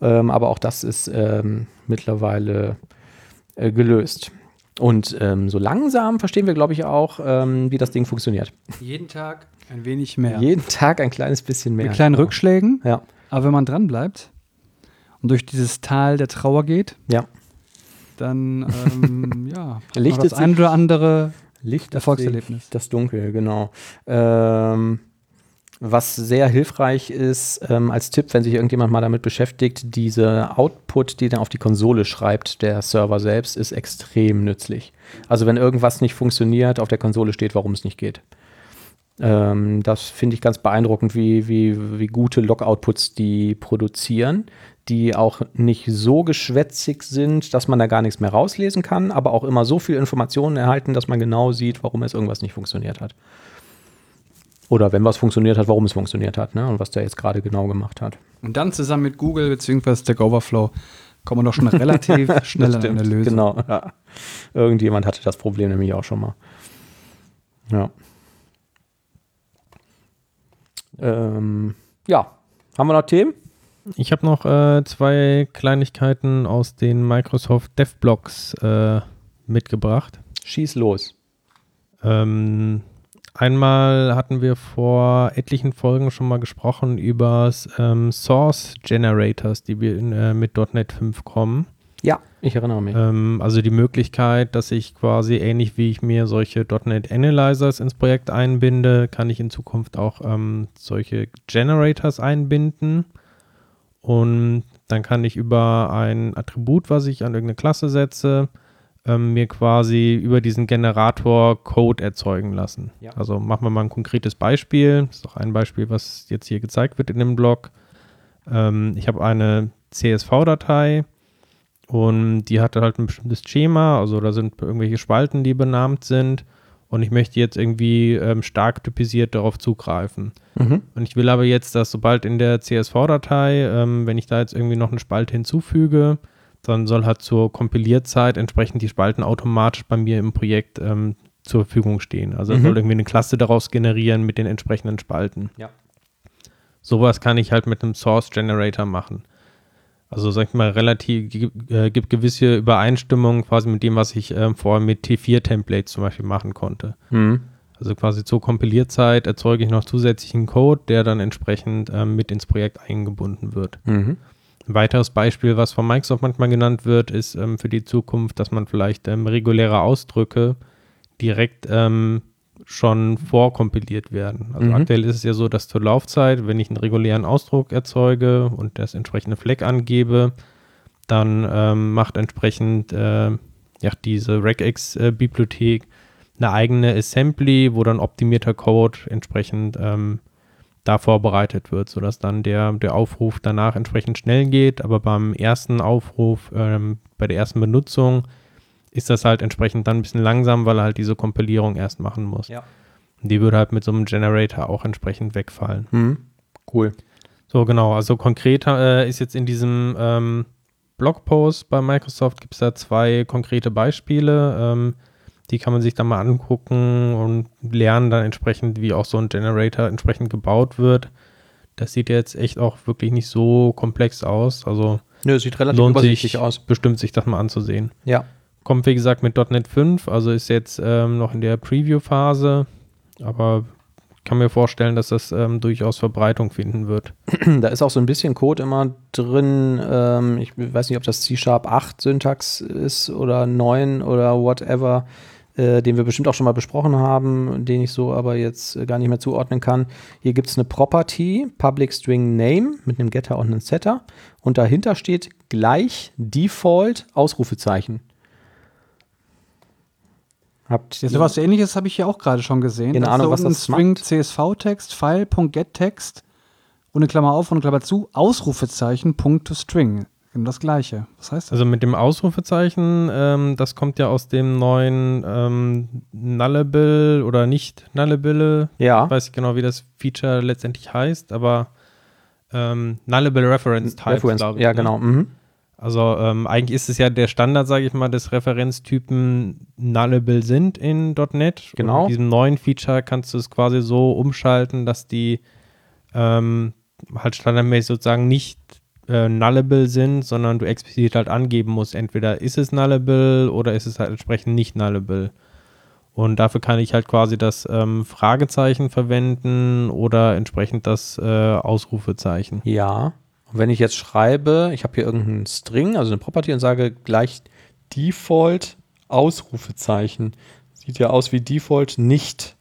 Ähm, aber auch das ist ähm, mittlerweile äh, gelöst. Und ähm, so langsam verstehen wir, glaube ich, auch, ähm, wie das Ding funktioniert. Jeden Tag ein wenig mehr. Jeden Tag ein kleines bisschen mehr. Mit kleinen Genau. Rückschlägen, Ja, aber wenn man dran bleibt und durch dieses Tal der Trauer geht, ja. dann ähm, [laughs] ja, Lichtet das ein oder andere Licht Erfolgserlebnis. Das Dunkel, genau. Ähm, was sehr hilfreich ist, ähm, als Tipp, wenn sich irgendjemand mal damit beschäftigt, diese Output, die dann auf die Konsole schreibt, der Server selbst, ist extrem nützlich. Also wenn irgendwas nicht funktioniert, auf der Konsole steht, warum es nicht geht. Ähm, das finde ich ganz beeindruckend, wie, wie, wie gute Log-Outputs die produzieren, die auch nicht so geschwätzig sind, dass man da gar nichts mehr rauslesen kann, aber auch immer so viel Informationen erhalten, dass man genau sieht, warum jetzt irgendwas nicht funktioniert hat. Oder wenn was funktioniert hat, warum es funktioniert hat ne? und was der jetzt gerade genau gemacht hat. Und dann zusammen mit Google bzw. Stack Overflow kommen wir doch schon relativ [laughs] schnell an eine Lösung. Genau, ja. Irgendjemand hatte das Problem nämlich auch schon mal. Ja. Ähm, ja, haben wir noch Themen? Ich habe noch äh, zwei Kleinigkeiten aus den Microsoft DevBlocks äh, mitgebracht. Schieß los. Ähm, einmal hatten wir vor etlichen Folgen schon mal gesprochen über ähm, Source Generators, die wir in, äh, mit .NET 5 kommen. Ja, ich erinnere mich. Ähm, also die Möglichkeit, dass ich quasi ähnlich wie ich mir solche .NET Analyzers ins Projekt einbinde, kann ich in Zukunft auch ähm, solche Generators einbinden. Und dann kann ich über ein Attribut, was ich an irgendeine Klasse setze, ähm, mir quasi über diesen Generator Code erzeugen lassen. Ja. Also machen wir mal ein konkretes Beispiel. Das ist auch ein Beispiel, was jetzt hier gezeigt wird in dem Blog. Ähm, ich habe eine CSV-Datei und die hat halt ein bestimmtes Schema. Also da sind irgendwelche Spalten, die benannt sind. Und ich möchte jetzt irgendwie ähm, stark typisiert darauf zugreifen. Mhm. Und ich will aber jetzt, dass sobald in der CSV-Datei, ähm, wenn ich da jetzt irgendwie noch eine Spalte hinzufüge, dann soll halt zur Kompilierzeit entsprechend die Spalten automatisch bei mir im Projekt ähm, zur Verfügung stehen. Also Mhm. soll irgendwie eine Klasse daraus generieren mit den entsprechenden Spalten. Ja. Sowas kann ich halt mit einem Source Generator machen. Also sag ich mal, relativ, äh, gibt gewisse Übereinstimmungen quasi mit dem, was ich ähm, vorher mit T4-Templates zum Beispiel machen konnte. Mhm. Also quasi zur Kompilierzeit erzeuge ich noch zusätzlichen Code, der dann entsprechend ähm, mit ins Projekt eingebunden wird. Mhm. Ein weiteres Beispiel, was von Microsoft manchmal genannt wird, ist ähm, für die Zukunft, dass man vielleicht ähm, reguläre Ausdrücke direkt ähm, schon vorkompiliert werden. Also Mhm. aktuell ist es ja so, dass zur Laufzeit, wenn ich einen regulären Ausdruck erzeuge und das entsprechende Fleck angebe, dann ähm, macht entsprechend äh, ja, diese regex-Bibliothek eine eigene Assembly, wo dann optimierter Code entsprechend ähm, da vorbereitet wird, sodass dann der, der Aufruf danach entsprechend schnell geht, aber beim ersten Aufruf, ähm, bei der ersten Benutzung, ist das halt entsprechend dann ein bisschen langsam, weil er halt diese Kompilierung erst machen muss. Ja. Und die würde halt mit so einem Generator auch entsprechend wegfallen. Mhm. Cool. So, genau. Also konkret äh, ist jetzt in diesem ähm, Blogpost bei Microsoft gibt es da zwei konkrete Beispiele. Ähm, die kann man sich dann mal angucken und lernen dann entsprechend, wie auch so ein Generator entsprechend gebaut wird. Das sieht jetzt echt auch wirklich nicht so komplex aus. Also Nö, sieht relativ lohnt sich aus. bestimmt, sich das mal anzusehen. Ja. Kommt, wie gesagt, mit .NET 5, also ist jetzt ähm, noch in der Preview-Phase, aber kann mir vorstellen, dass das ähm, durchaus Verbreitung finden wird. [clears throat] Da ist auch so ein bisschen Code immer drin. Ähm, ich weiß nicht, ob das C-Sharp 8 Syntax ist oder 9 oder whatever, äh, den wir bestimmt auch schon mal besprochen haben, den ich so aber jetzt äh, gar nicht mehr zuordnen kann. Hier gibt es eine Property, Public String Name mit einem Getter und einem Setter. Und dahinter steht gleich Default Ausrufezeichen. Habt Ja, sowas ähnliches habe ich hier auch gerade schon gesehen. Keine Ahnung, da was das String. CSV-Text, File.getText, ohne Klammer auf, ohne Klammer zu, Ausrufezeichen, Punkt to String. Genau das gleiche. Was heißt das? Also mit dem Ausrufezeichen, ähm, das kommt ja aus dem neuen ähm, Nullable oder nicht Nullable. Ja. Ich weiß nicht genau, wie das Feature letztendlich heißt, aber ähm, Nullable Reference Types, Reference, glaube ich. ja, ne? genau. Mhm. Also ähm, eigentlich ist es ja der Standard, sage ich mal, dass Referenztypen nullable sind in .NET. Genau. Und mit diesem neuen Feature kannst du es quasi so umschalten, dass die ähm, halt standardmäßig sozusagen nicht äh, nullable sind, sondern du explizit halt angeben musst, entweder ist es nullable oder ist es halt entsprechend nicht nullable. Und dafür kann ich halt quasi das ähm, Fragezeichen verwenden oder entsprechend das äh, Ausrufezeichen. Ja. Und wenn ich jetzt schreibe, ich habe hier irgendeinen String, also eine Property und sage gleich Default Ausrufezeichen. Sieht ja aus wie Default nicht.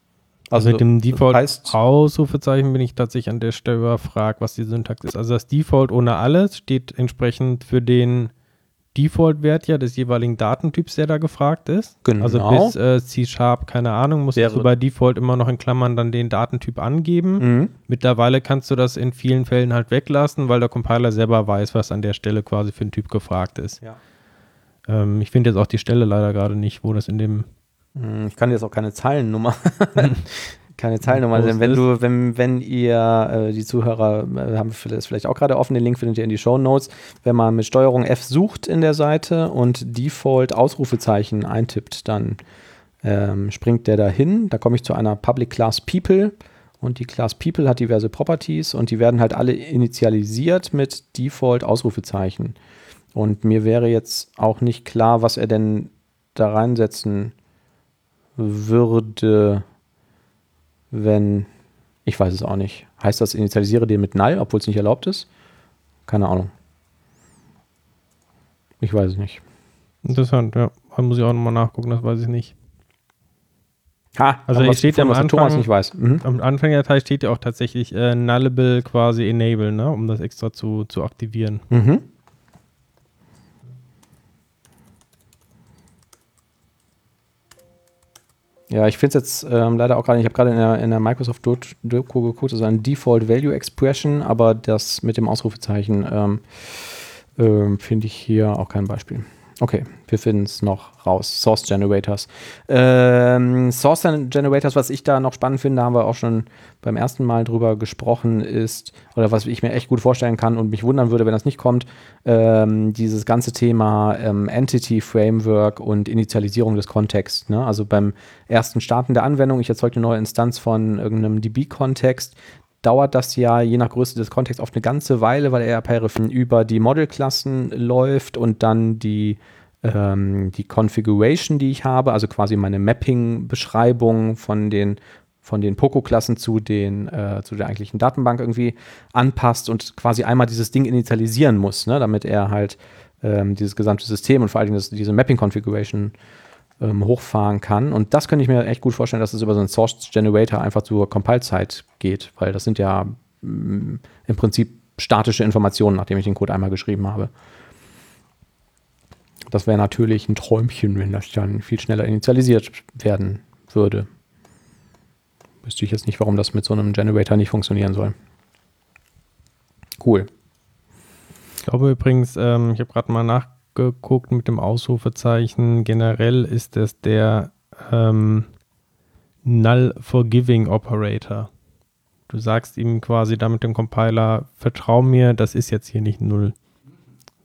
Also, mit dem Default Ausrufezeichen bin ich tatsächlich an der Stelle überfragt, was die Syntax ist. Also das Default ohne alles steht entsprechend für den Default-Wert ja des jeweiligen Datentyps, der da gefragt ist. Genau. Also bis äh, C-Sharp, keine Ahnung, musst Wäre- du bei Default immer noch in Klammern dann den Datentyp angeben. Mhm. Mittlerweile kannst du das in vielen Fällen halt weglassen, weil der Compiler selber weiß, was an der Stelle quasi für ein Typ gefragt ist. Ja. Ähm, ich finde jetzt auch die Stelle leider gerade nicht, wo das in dem Ich kann jetzt auch keine Zeilennummer. [laughs] keine Zeilennummer. Wo Denn wenn du, wenn, wenn ihr, äh, die Zuhörer äh, haben das vielleicht auch gerade offen, den Link findet ihr in die Show Notes. Wenn man mit Steuerung F sucht in der Seite und Default Ausrufezeichen eintippt, dann ähm, springt der dahin. Da komme ich zu einer Public Class People und die Class People hat diverse Properties und die werden halt alle initialisiert mit Default Ausrufezeichen. Und mir wäre jetzt auch nicht klar, was er denn da reinsetzen würde, wenn, ich weiß es auch nicht. Heißt das, initialisiere den mit null, obwohl es nicht erlaubt ist? Keine Ahnung. Ich weiß es nicht. Interessant, ja. Da muss ich auch nochmal nachgucken, das weiß ich nicht. Ha, Also hier steht gefunden, am der Thomas Anfang- nicht weiß. Mhm. Am Anfang der Datei steht ja auch tatsächlich äh, Nullable quasi Enable, ne, um das extra zu, zu aktivieren. Mhm. Ja, ich finde es jetzt ähm, leider auch gerade, ich habe gerade in der, in der Microsoft Doku geguckt, ist ein Default Value Expression, aber das mit dem Ausrufezeichen ähm, ähm, finde ich hier auch kein Beispiel. Okay, wir finden es noch raus. Source Generators. Ähm, Source Generators, was ich da noch spannend finde, haben wir auch schon beim ersten Mal drüber gesprochen, ist, oder was ich mir echt gut vorstellen kann und mich wundern würde, wenn das nicht kommt, ähm, dieses ganze Thema ähm, Entity Framework und Initialisierung des Kontexts. Ne? Also beim ersten Starten der Anwendung, ich erzeuge eine neue Instanz von irgendeinem DB-Kontext, dauert das ja je nach Größe des Kontexts oft eine ganze Weile, weil er per über die Model-Klassen läuft und dann die, ähm, die Configuration, die ich habe, also quasi meine Mapping-Beschreibung von den von den Poco-Klassen zu, den, äh, zu der eigentlichen Datenbank irgendwie anpasst und quasi einmal dieses Ding initialisieren muss, ne, damit er halt ähm, dieses gesamte System und vor allen Dingen das, diese Mapping-Configuration ähm, hochfahren kann. Und das könnte ich mir echt gut vorstellen, dass es über so einen Source Generator einfach zur Compile-Zeit geht, weil das sind ja mm, im Prinzip statische Informationen, nachdem ich den Code einmal geschrieben habe. Das wäre natürlich ein Träumchen, wenn das dann viel schneller initialisiert werden würde. Wüsste ich jetzt nicht, warum das mit so einem Generator nicht funktionieren soll. Cool. Ich glaube übrigens, ähm, ich habe gerade mal nachgeguckt mit dem Ausrufezeichen. Generell ist es der ähm, Null Forgiving Operator. Du sagst ihm quasi damit dem Compiler, vertrau mir, das ist jetzt hier nicht null,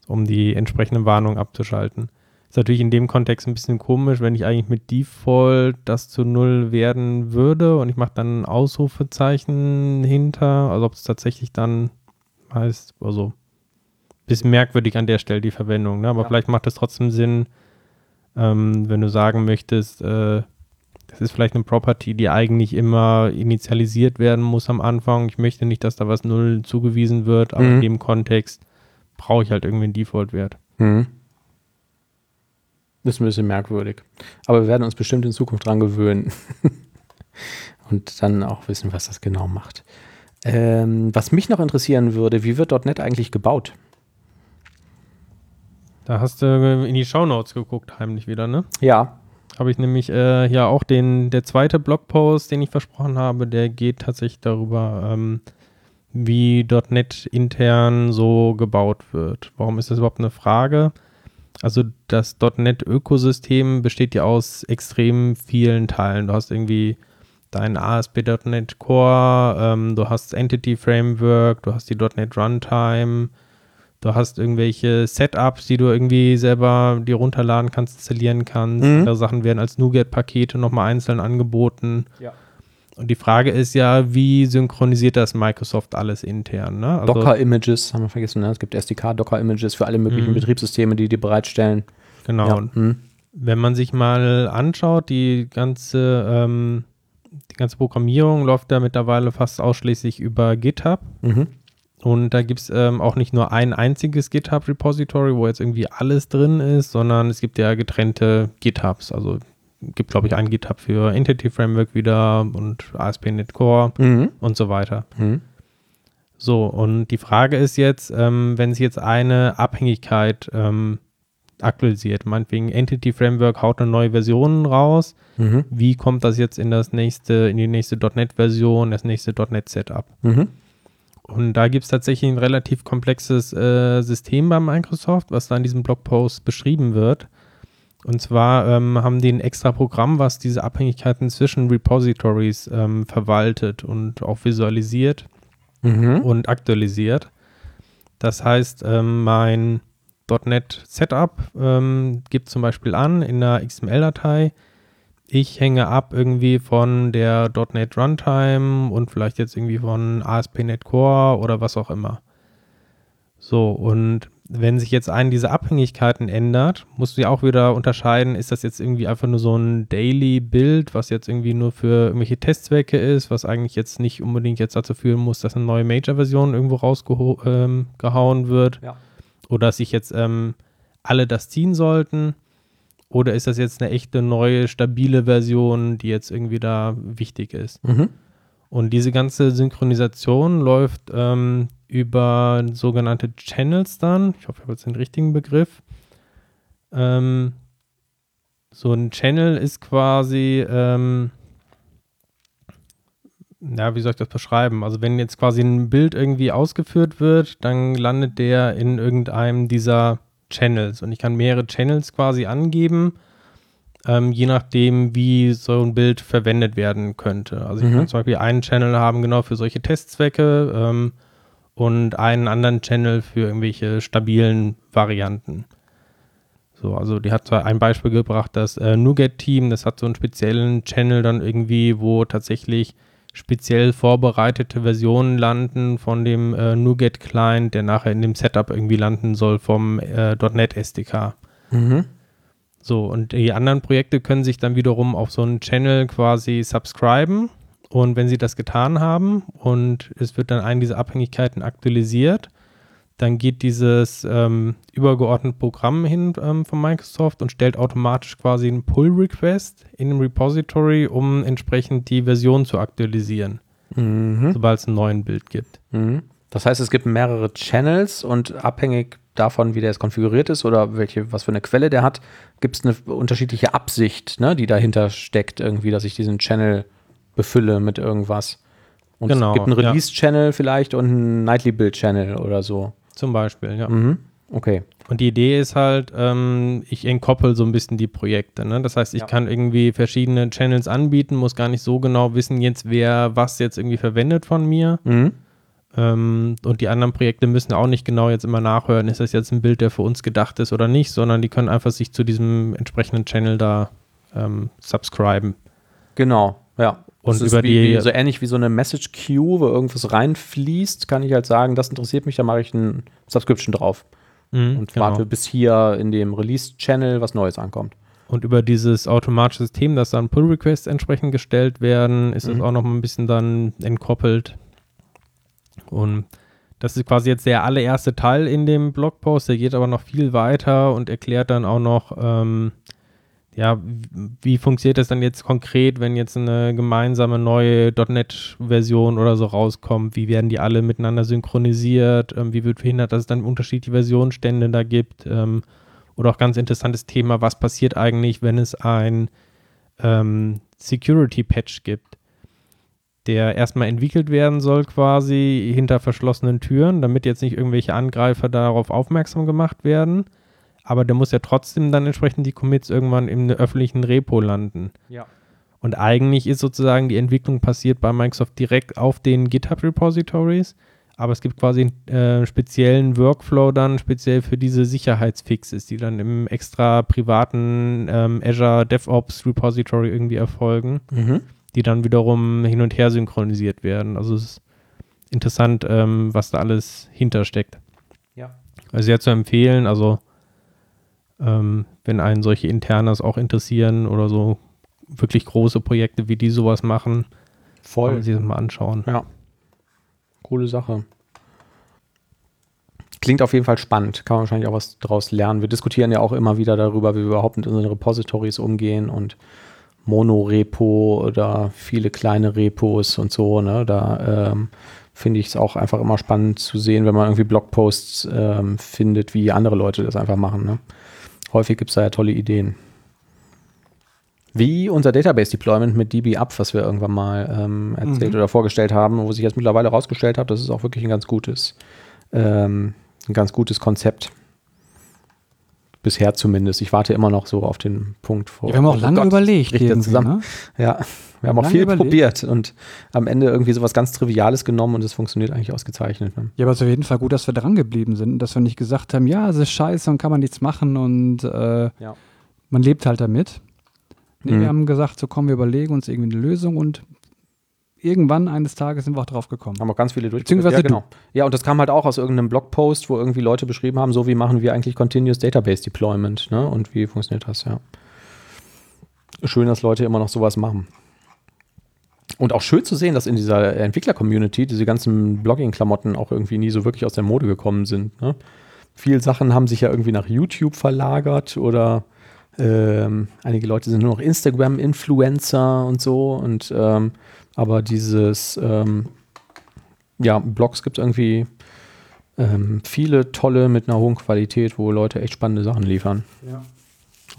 um die entsprechende Warnung abzuschalten. Ist natürlich in dem Kontext ein bisschen komisch, wenn ich eigentlich mit Default das zu null werden würde und ich mache dann ein Ausrufezeichen hinter, also ob es tatsächlich dann heißt, also bisschen merkwürdig an der Stelle die Verwendung, ne? aber Ja. vielleicht macht es trotzdem Sinn, ähm, wenn du sagen möchtest, äh, das ist vielleicht eine Property, die eigentlich immer initialisiert werden muss am Anfang. Ich möchte nicht, dass da was Null zugewiesen wird, aber Mhm. in dem Kontext brauche ich halt irgendwie einen Default-Wert. Mhm. Das ist ein bisschen merkwürdig. Aber wir werden uns bestimmt in Zukunft dran gewöhnen. [laughs] Und dann auch wissen, was das genau macht. Ähm, was mich noch interessieren würde, wie wird .NET eigentlich gebaut? Da hast du in die Shownotes geguckt, heimlich wieder, ne? Ja. Habe ich nämlich äh, ja auch den, der zweite Blogpost, den ich versprochen habe, der geht tatsächlich darüber, ähm, wie .NET intern so gebaut wird. Warum ist das überhaupt eine Frage? Also das .NET-Ökosystem besteht ja aus extrem vielen Teilen. Du hast irgendwie dein ASP.NET Core, ähm, du hast Entity Framework, du hast die .NET Runtime, du hast irgendwelche Setups, die du irgendwie selber dir runterladen kannst, installieren kannst. Mhm. Andere Sachen werden als NuGet-Pakete nochmal einzeln angeboten. Ja. Und die Frage ist ja, wie synchronisiert das Microsoft alles intern? Ne? Also- Docker-Images haben wir vergessen. Ne? Es gibt SDK-Docker-Images für alle möglichen Mhm. Betriebssysteme, die die bereitstellen. Genau. Ja. Mhm. wenn man sich mal anschaut, die ganze, ähm, die ganze Programmierung läuft da mittlerweile fast ausschließlich über GitHub. Mhm. Und da gibt es ähm, auch nicht nur ein einziges GitHub-Repository, wo jetzt irgendwie alles drin ist, sondern es gibt ja getrennte GitHubs. Also gibt, glaube ich, ein GitHub für Entity Framework wieder und ASP.NET Core Mhm. und so weiter. Mhm. So, und die Frage ist jetzt, ähm, wenn es jetzt eine Abhängigkeit ähm, aktualisiert. Meinetwegen Entity Framework haut eine neue Version raus. Mhm. Wie kommt das jetzt in das nächste, in die nächste .NET-Version, das nächste .NET-Setup? Mhm. Und da gibt es tatsächlich ein relativ komplexes äh, System bei Microsoft, was da in diesem Blogpost beschrieben wird. Und zwar ähm, haben die ein extra Programm, was diese Abhängigkeiten zwischen Repositories ähm, verwaltet und auch visualisiert Mhm. und aktualisiert. Das heißt, ähm, mein .NET Setup ähm, gibt zum Beispiel an in einer XML-Datei, ich hänge ab irgendwie von der .NET Runtime und vielleicht jetzt irgendwie von ASP.NET Core oder was auch immer. So, und wenn sich jetzt eine dieser Abhängigkeiten ändert, musst du ja auch wieder unterscheiden, ist das jetzt irgendwie einfach nur so ein Daily-Build, was jetzt irgendwie nur für irgendwelche Testzwecke ist, was eigentlich jetzt nicht unbedingt jetzt dazu führen muss, dass eine neue Major-Version irgendwo rausgehauen ähm, wird. Ja. Oder dass sich jetzt ähm, alle das ziehen sollten. Oder ist das jetzt eine echte neue, stabile Version, die jetzt irgendwie da wichtig ist? Mhm. Und diese ganze Synchronisation läuft ähm, über sogenannte Channels dann. Ich hoffe, ich habe jetzt den richtigen Begriff. Ähm, so ein Channel ist quasi, ähm, ja, wie soll ich das beschreiben? Also wenn jetzt quasi ein Bild irgendwie ausgeführt wird, dann landet der in irgendeinem dieser Channels. Und ich kann mehrere Channels quasi angeben, ähm, je nachdem, wie so ein Bild verwendet werden könnte. Also ich Mhm. kann zum Beispiel einen Channel haben, genau für solche Testzwecke ähm, und einen anderen Channel für irgendwelche stabilen Varianten. So, also die hat zwar ein Beispiel gebracht, das äh, Nougat-Team, das hat so einen speziellen Channel dann irgendwie, wo tatsächlich speziell vorbereitete Versionen landen von dem äh, Nougat-Client, der nachher in dem Setup irgendwie landen soll vom äh, .NET SDK. Mhm. So, und die anderen Projekte können sich dann wiederum auf so einen Channel quasi subscriben. Und wenn sie das getan haben und es wird dann eine dieser Abhängigkeiten aktualisiert, dann geht dieses ähm, übergeordnete Programm hin ähm, von Microsoft und stellt automatisch quasi einen Pull-Request in dem Repository, um entsprechend die Version zu aktualisieren, Mhm. sobald es einen neuen Bild gibt. Mhm. Das heißt, es gibt mehrere Channels und abhängig davon, wie der jetzt konfiguriert ist oder welche, was für eine Quelle der hat, gibt es eine unterschiedliche Absicht, ne, die dahinter steckt, irgendwie, dass ich diesen Channel befülle mit irgendwas. Und Genau, es gibt einen ja. Release-Channel vielleicht und einen Nightly-Build-Channel oder so. Zum Beispiel, ja. Mhm. Okay. Und die Idee ist halt, ähm, ich entkoppel so ein bisschen die Projekte. Ne? Das heißt, ich Ja. kann irgendwie verschiedene Channels anbieten, muss gar nicht so genau wissen, jetzt wer was jetzt irgendwie verwendet von mir. Mhm. Ähm, und die anderen Projekte müssen auch nicht genau jetzt immer nachhören, ist das jetzt ein Bild, der für uns gedacht ist oder nicht, sondern die können einfach sich zu diesem entsprechenden Channel da ähm, subscriben. Genau, ja. Und Das ist über wie, die- wie, so ähnlich wie so eine Message Queue, wo irgendwas reinfließt, kann ich halt sagen, das interessiert mich, da mache ich ein Subscription drauf Mhm, und genau. warte, bis hier in dem Release-Channel was Neues ankommt. Und über dieses automatische System, dass dann Pull-Requests entsprechend gestellt werden, ist es Mhm. auch noch mal ein bisschen dann entkoppelt. Und das ist quasi jetzt der allererste Teil in dem Blogpost. Der geht aber noch viel weiter und erklärt dann auch noch, ähm, ja, wie- funktioniert das dann jetzt konkret, wenn jetzt eine gemeinsame neue .NET-Version oder so rauskommt? Wie werden die alle miteinander synchronisiert? Ähm, wie wird verhindert, dass es dann unterschiedliche Versionsstände da gibt? Ähm, oder auch ganz interessantes Thema, was passiert eigentlich, wenn es ein ähm, Security-Patch gibt, der erstmal entwickelt werden soll quasi hinter verschlossenen Türen, damit jetzt nicht irgendwelche Angreifer darauf aufmerksam gemacht werden. Aber der muss ja trotzdem dann entsprechend die Commits irgendwann im öffentlichen Repo landen. Ja. Und eigentlich ist sozusagen die Entwicklung passiert bei Microsoft direkt auf den GitHub-Repositories, aber es gibt quasi einen äh, speziellen Workflow dann speziell für diese Sicherheitsfixes, die dann im extra privaten ähm, Azure DevOps Repository irgendwie erfolgen, Mhm. die dann wiederum hin und her synchronisiert werden. Also es ist interessant, ähm, was da alles hintersteckt. Ja. Also sehr zu empfehlen, also ähm, wenn einen solche Internas auch interessieren oder so wirklich große Projekte, wie die sowas machen, kann Voll. man sich das mal anschauen. Ja. Coole Sache. Klingt auf jeden Fall spannend. Kann man wahrscheinlich auch was daraus lernen. Wir diskutieren ja auch immer wieder darüber, wie wir überhaupt mit unseren Repositories umgehen und Monorepo oder viele kleine Repos und so. Ne? Da ähm, finde ich es auch einfach immer spannend zu sehen, wenn man irgendwie Blogposts ähm, findet, wie andere Leute das einfach machen. Ne? Häufig gibt es da ja tolle Ideen. Wie unser Database Deployment mit DB Up, was wir irgendwann mal ähm, erzählt oder vorgestellt haben, wo sich jetzt mittlerweile herausgestellt hat, das ist auch wirklich ein ganz gutes, ähm, ein ganz gutes Konzept. Bisher zumindest. Ich warte immer noch so auf den Punkt vor. Ja, wir haben auch Oh lange Gott, überlegt. zusammen. Ne? Ja, wir haben auch viel überlegt. probiert und am Ende irgendwie sowas ganz Triviales genommen und es funktioniert eigentlich ausgezeichnet. Ne? Ja, aber es ist auf jeden Fall gut, dass wir dran geblieben sind, dass wir nicht gesagt haben, ja, es ist scheiße und kann man nichts machen und äh, Ja. man lebt halt damit. Nee, Mhm. wir haben gesagt, so komm, wir überlegen uns irgendwie eine Lösung und irgendwann eines Tages sind wir auch drauf gekommen. Haben auch ganz viele durch. Beziehungsweise ja, genau. Ja, und das kam halt auch aus irgendeinem Blogpost, wo irgendwie Leute beschrieben haben, so wie machen wir eigentlich Continuous Database Deployment, ne? Und wie funktioniert das, ja. Schön, dass Leute immer noch sowas machen. Und auch schön zu sehen, dass in dieser Entwickler-Community diese ganzen Blogging-Klamotten auch irgendwie nie so wirklich aus der Mode gekommen sind. Ne? Viele Sachen haben sich ja irgendwie nach YouTube verlagert oder ähm, einige Leute sind nur noch Instagram-Influencer und so. Und ähm, aber dieses ähm, ja, Blogs gibt es irgendwie ähm, viele tolle mit einer hohen Qualität, wo Leute echt spannende Sachen liefern.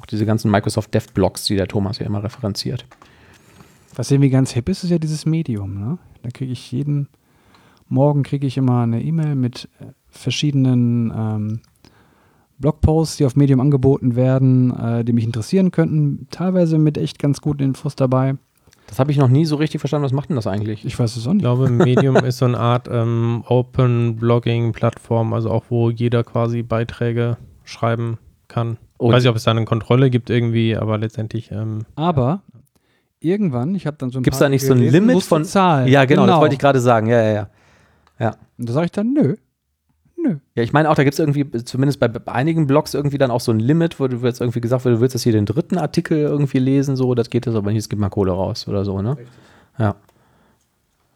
Auch diese ganzen Microsoft Dev Blogs, die der Thomas ja immer referenziert. Was irgendwie ganz hip ist, ist ja dieses Medium. Ne? Da kriege ich jeden Morgen kriege ich immer eine E-Mail mit äh, verschiedenen ähm, Blogposts, die auf Medium angeboten werden, äh, die mich interessieren könnten. Teilweise mit echt ganz guten Infos dabei. Das habe ich noch nie so richtig verstanden. Was macht denn das eigentlich? Ich weiß es auch Ich nicht. glaube, Medium [laughs] ist so eine Art ähm, Open-Blogging-Plattform, also auch, wo jeder quasi Beiträge schreiben kann. Und- Weiß nicht, ob es da eine Kontrolle gibt irgendwie, aber letztendlich ähm, Aber irgendwann, ich habe dann so ein Gibt's paar da nicht so ein gelesen, Limit von- Zahlen. ja, genau, das wollte ich gerade sagen. Ja, ja, ja. Und da sage ich dann, nö. Nö. Ja, ich meine auch, da gibt es irgendwie, zumindest bei, bei einigen Blogs, irgendwie dann auch so ein Limit, wo du jetzt irgendwie gesagt wird, du willst jetzt hier den dritten Artikel irgendwie lesen, so, das geht das aber nicht, es gibt mal Kohle raus oder so, ne? Ja.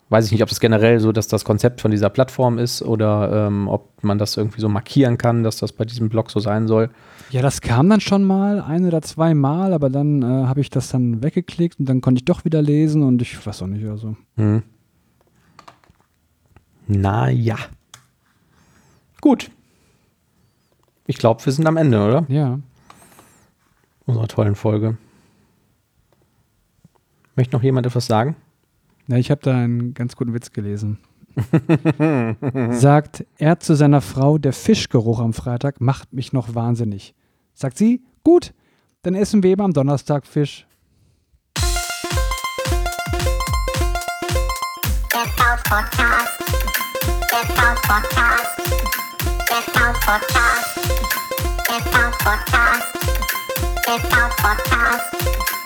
Weiß ich nicht, ob das generell so, dass das Konzept von dieser Plattform ist oder ähm, ob man das irgendwie so markieren kann, dass das bei diesem Blog so sein soll. Ja, das kam dann schon mal, ein oder zwei Mal, aber dann äh, habe ich das dann weggeklickt und dann konnte ich doch wieder lesen und ich weiß auch nicht, also. Hm. Naja. Gut. Ich glaube, wir sind am Ende, oder? Ja. Unserer tollen Folge. Möchte noch jemand etwas sagen? Ja, ich habe da einen ganz guten Witz gelesen. [laughs] Sagt er zu seiner Frau, der Fischgeruch am Freitag macht mich noch wahnsinnig. Sagt sie, gut, dann essen wir eben am Donnerstag Fisch. Der V-Podcast. Der V-Podcast. Der V-Podcast. Der V-Podcast. Der V-Podcast.